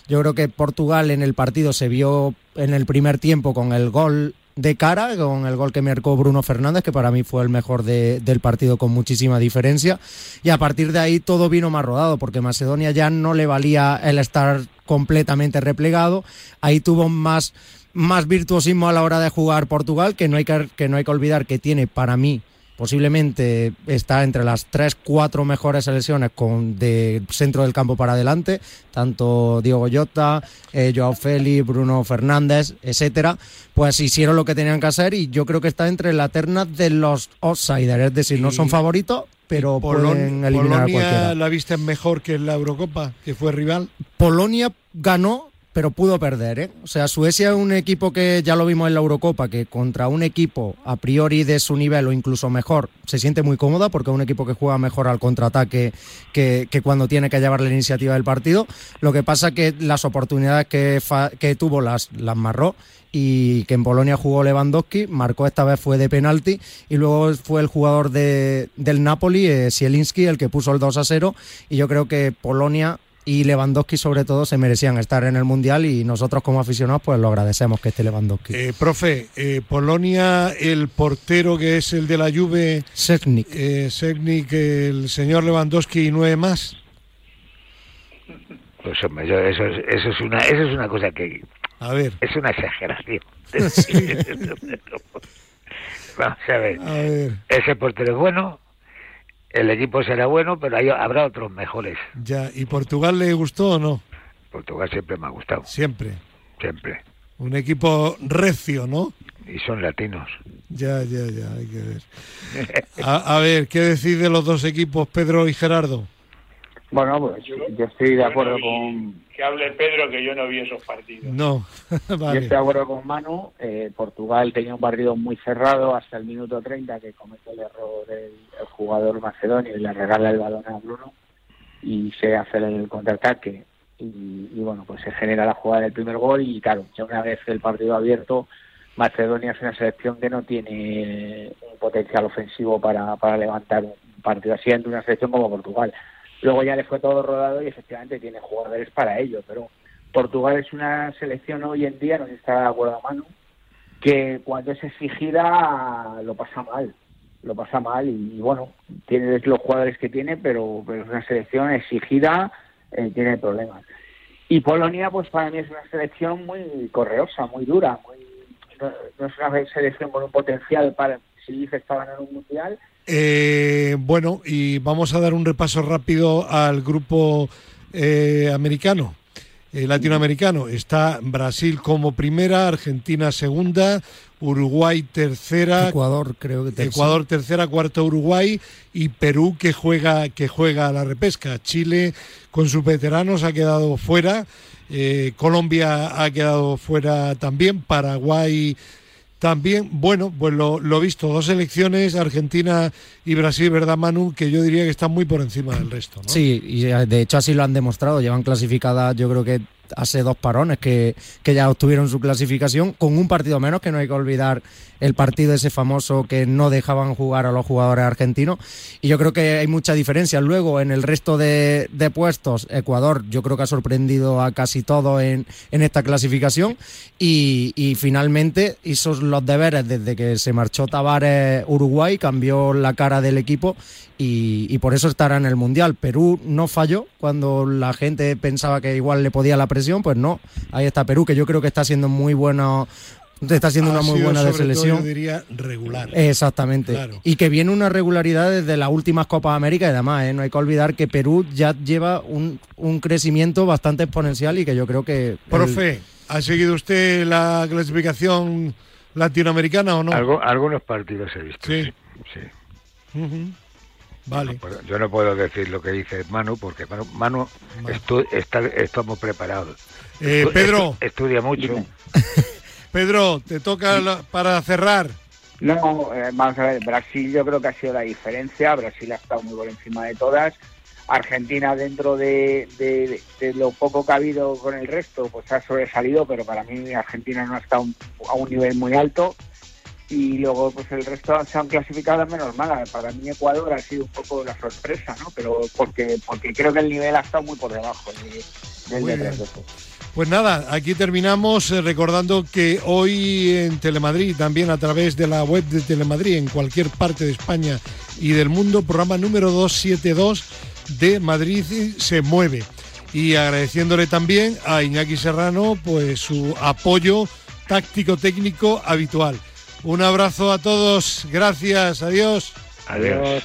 Yo creo que Portugal en el partido se vio en el primer tiempo con el gol de cara con el gol que marcó Bruno Fernández, que para mí fue el mejor del partido con muchísima diferencia. Y a partir de ahí todo vino más rodado, porque Macedonia ya no le valía el estar completamente replegado. Ahí tuvo más, más virtuosismo a la hora de jugar Portugal, que no hay que, que, no hay que olvidar que tiene para mí posiblemente está entre las tres, cuatro mejores selecciones con de centro del campo para adelante, tanto Diego Llota, eh, Joao Félix, Bruno Fernández, etcétera, pues hicieron lo que tenían que hacer y yo creo que está entre la terna de los outsiders, es decir, no son favoritos, pero pueden eliminar Polonia la vista mejor que en la Eurocopa, que fue rival. Polonia ganó pero pudo perder. ¿eh? O sea, Suecia es un equipo que ya lo vimos en la Eurocopa, que contra un equipo a priori de su nivel o incluso mejor se siente muy cómoda porque es un equipo que juega mejor al contraataque que, cuando tiene que llevar la iniciativa del partido. Lo que pasa que las oportunidades que, tuvo las, las marró y que en Polonia jugó Lewandowski, marcó esta vez fue de penalti y luego fue el jugador de, del Napoli, eh, Zielinski, el que puso el 2 a 0 y yo creo que Polonia y Lewandowski sobre todo se merecían estar en el Mundial y nosotros como aficionados pues lo agradecemos que esté Lewandowski. Eh, profe, eh, Polonia, el portero que es el de la Juve... Segnik. Eh, el señor Lewandowski y nueve más. Pues hombre, eso, eso, es una, eso es una cosa que... A ver. Es una exageración. Vamos a ver. a ver. Ese portero es bueno, el equipo será bueno, pero hay, habrá otros mejores. Ya, ¿y Portugal le gustó o no? Portugal siempre me ha gustado. Siempre. Siempre. Un equipo recio, ¿no? Y son latinos. Ya, ya, ya, hay que ver. A, a ver, ¿qué decís de los dos equipos, Pedro y Gerardo? Bueno, pues yo, estoy de acuerdo con... Que hable Pedro, que yo no vi esos partidos. No, Yo estoy de acuerdo con Manu. Eh, Portugal tenía un partido muy cerrado hasta el minuto 30 que comete el error del jugador macedonio y le regala el balón a Bruno y se hace el contraataque y, bueno, pues se genera la jugada del primer gol y claro, ya una vez el partido abierto, Macedonia es una selección que no tiene un potencial ofensivo para, para levantar un partido así ante una selección como Portugal Luego ya le fue todo rodado y efectivamente tiene jugadores para ello, pero Portugal es una selección hoy en día, no está de acuerdo a mano, que cuando es exigida lo pasa mal, lo pasa mal y, bueno, tiene los jugadores que tiene, pero, pero es una selección exigida, eh, tiene problemas. Y Polonia, pues para mí es una selección muy correosa, muy dura, muy, no, es una selección con un potencial para, si dices, para ganar un mundial, eh, bueno, y vamos a dar un repaso rápido al grupo eh, americano, eh, latinoamericano. Está Brasil como primera, Argentina segunda, Uruguay tercera, Ecuador creo que tercera. Ecuador tercera, cuarta Uruguay y Perú que juega que juega a la repesca. Chile con sus veteranos ha quedado fuera, Colombia ha quedado fuera también, Paraguay también, bueno, pues lo, lo visto, dos elecciones, Argentina y Brasil, ¿verdad, Manu? Que yo diría que están muy por encima del resto, ¿no? Sí, y eh, de hecho así lo han demostrado. Llevan clasificadas, yo creo que hace dos parones que, que ya obtuvieron su clasificación, con un partido menos, que no hay que olvidar el partido ese famoso que no dejaban jugar a los jugadores argentinos. Y yo creo que hay mucha diferencia. Luego, en el resto de, puestos, Ecuador yo creo que ha sorprendido a casi todo en, en esta clasificación. Y, y, finalmente hizo los deberes desde que se marchó Tavares Uruguay, cambió la cara del equipo y, y, por eso estará en el Mundial. Perú no falló cuando la gente pensaba que igual le podía la presión, pues no. Ahí está Perú, que yo creo que está siendo muy bueno, está siendo una muy buena de selección. yo diría regular. Exactamente. Y que viene una regularidad desde las últimas Copas América y además, ¿eh? no hay que olvidar que Perú ya lleva un, un, crecimiento bastante exponencial y que yo creo que... Profe, ¿ha seguido usted la clasificación latinoamericana o no? algunos partidos he visto, sí. sí. Vale. Yo no, puedo, decir lo que dice Manu, porque Manu, está, estamos preparados. Eh, Pedro. estudia mucho. Pedro, te toca para cerrar. No, eh, vamos a ver, Brasil yo creo que ha sido la diferencia. Brasil ha estado muy por encima de todas. Argentina dentro de, lo poco que ha habido con el resto, pues ha sobresalido, pero para mí Argentina no ha estado a un nivel muy alto y luego pues el resto se han clasificado menos mal. Para mí Ecuador ha sido un poco la sorpresa, ¿no? Pero porque porque creo que el nivel ha estado muy por debajo del de, Pues nada, aquí terminamos eh, recordando que hoy en Telemadrid, también a través de la web de Telemadrid, en cualquier parte de España y del mundo, programa número 272 de Madrid se mueve. Y agradeciéndole también a Iñaki Serrano pues su apoyo táctico técnico habitual. Un abrazo a todos, gracias, adiós. Adiós.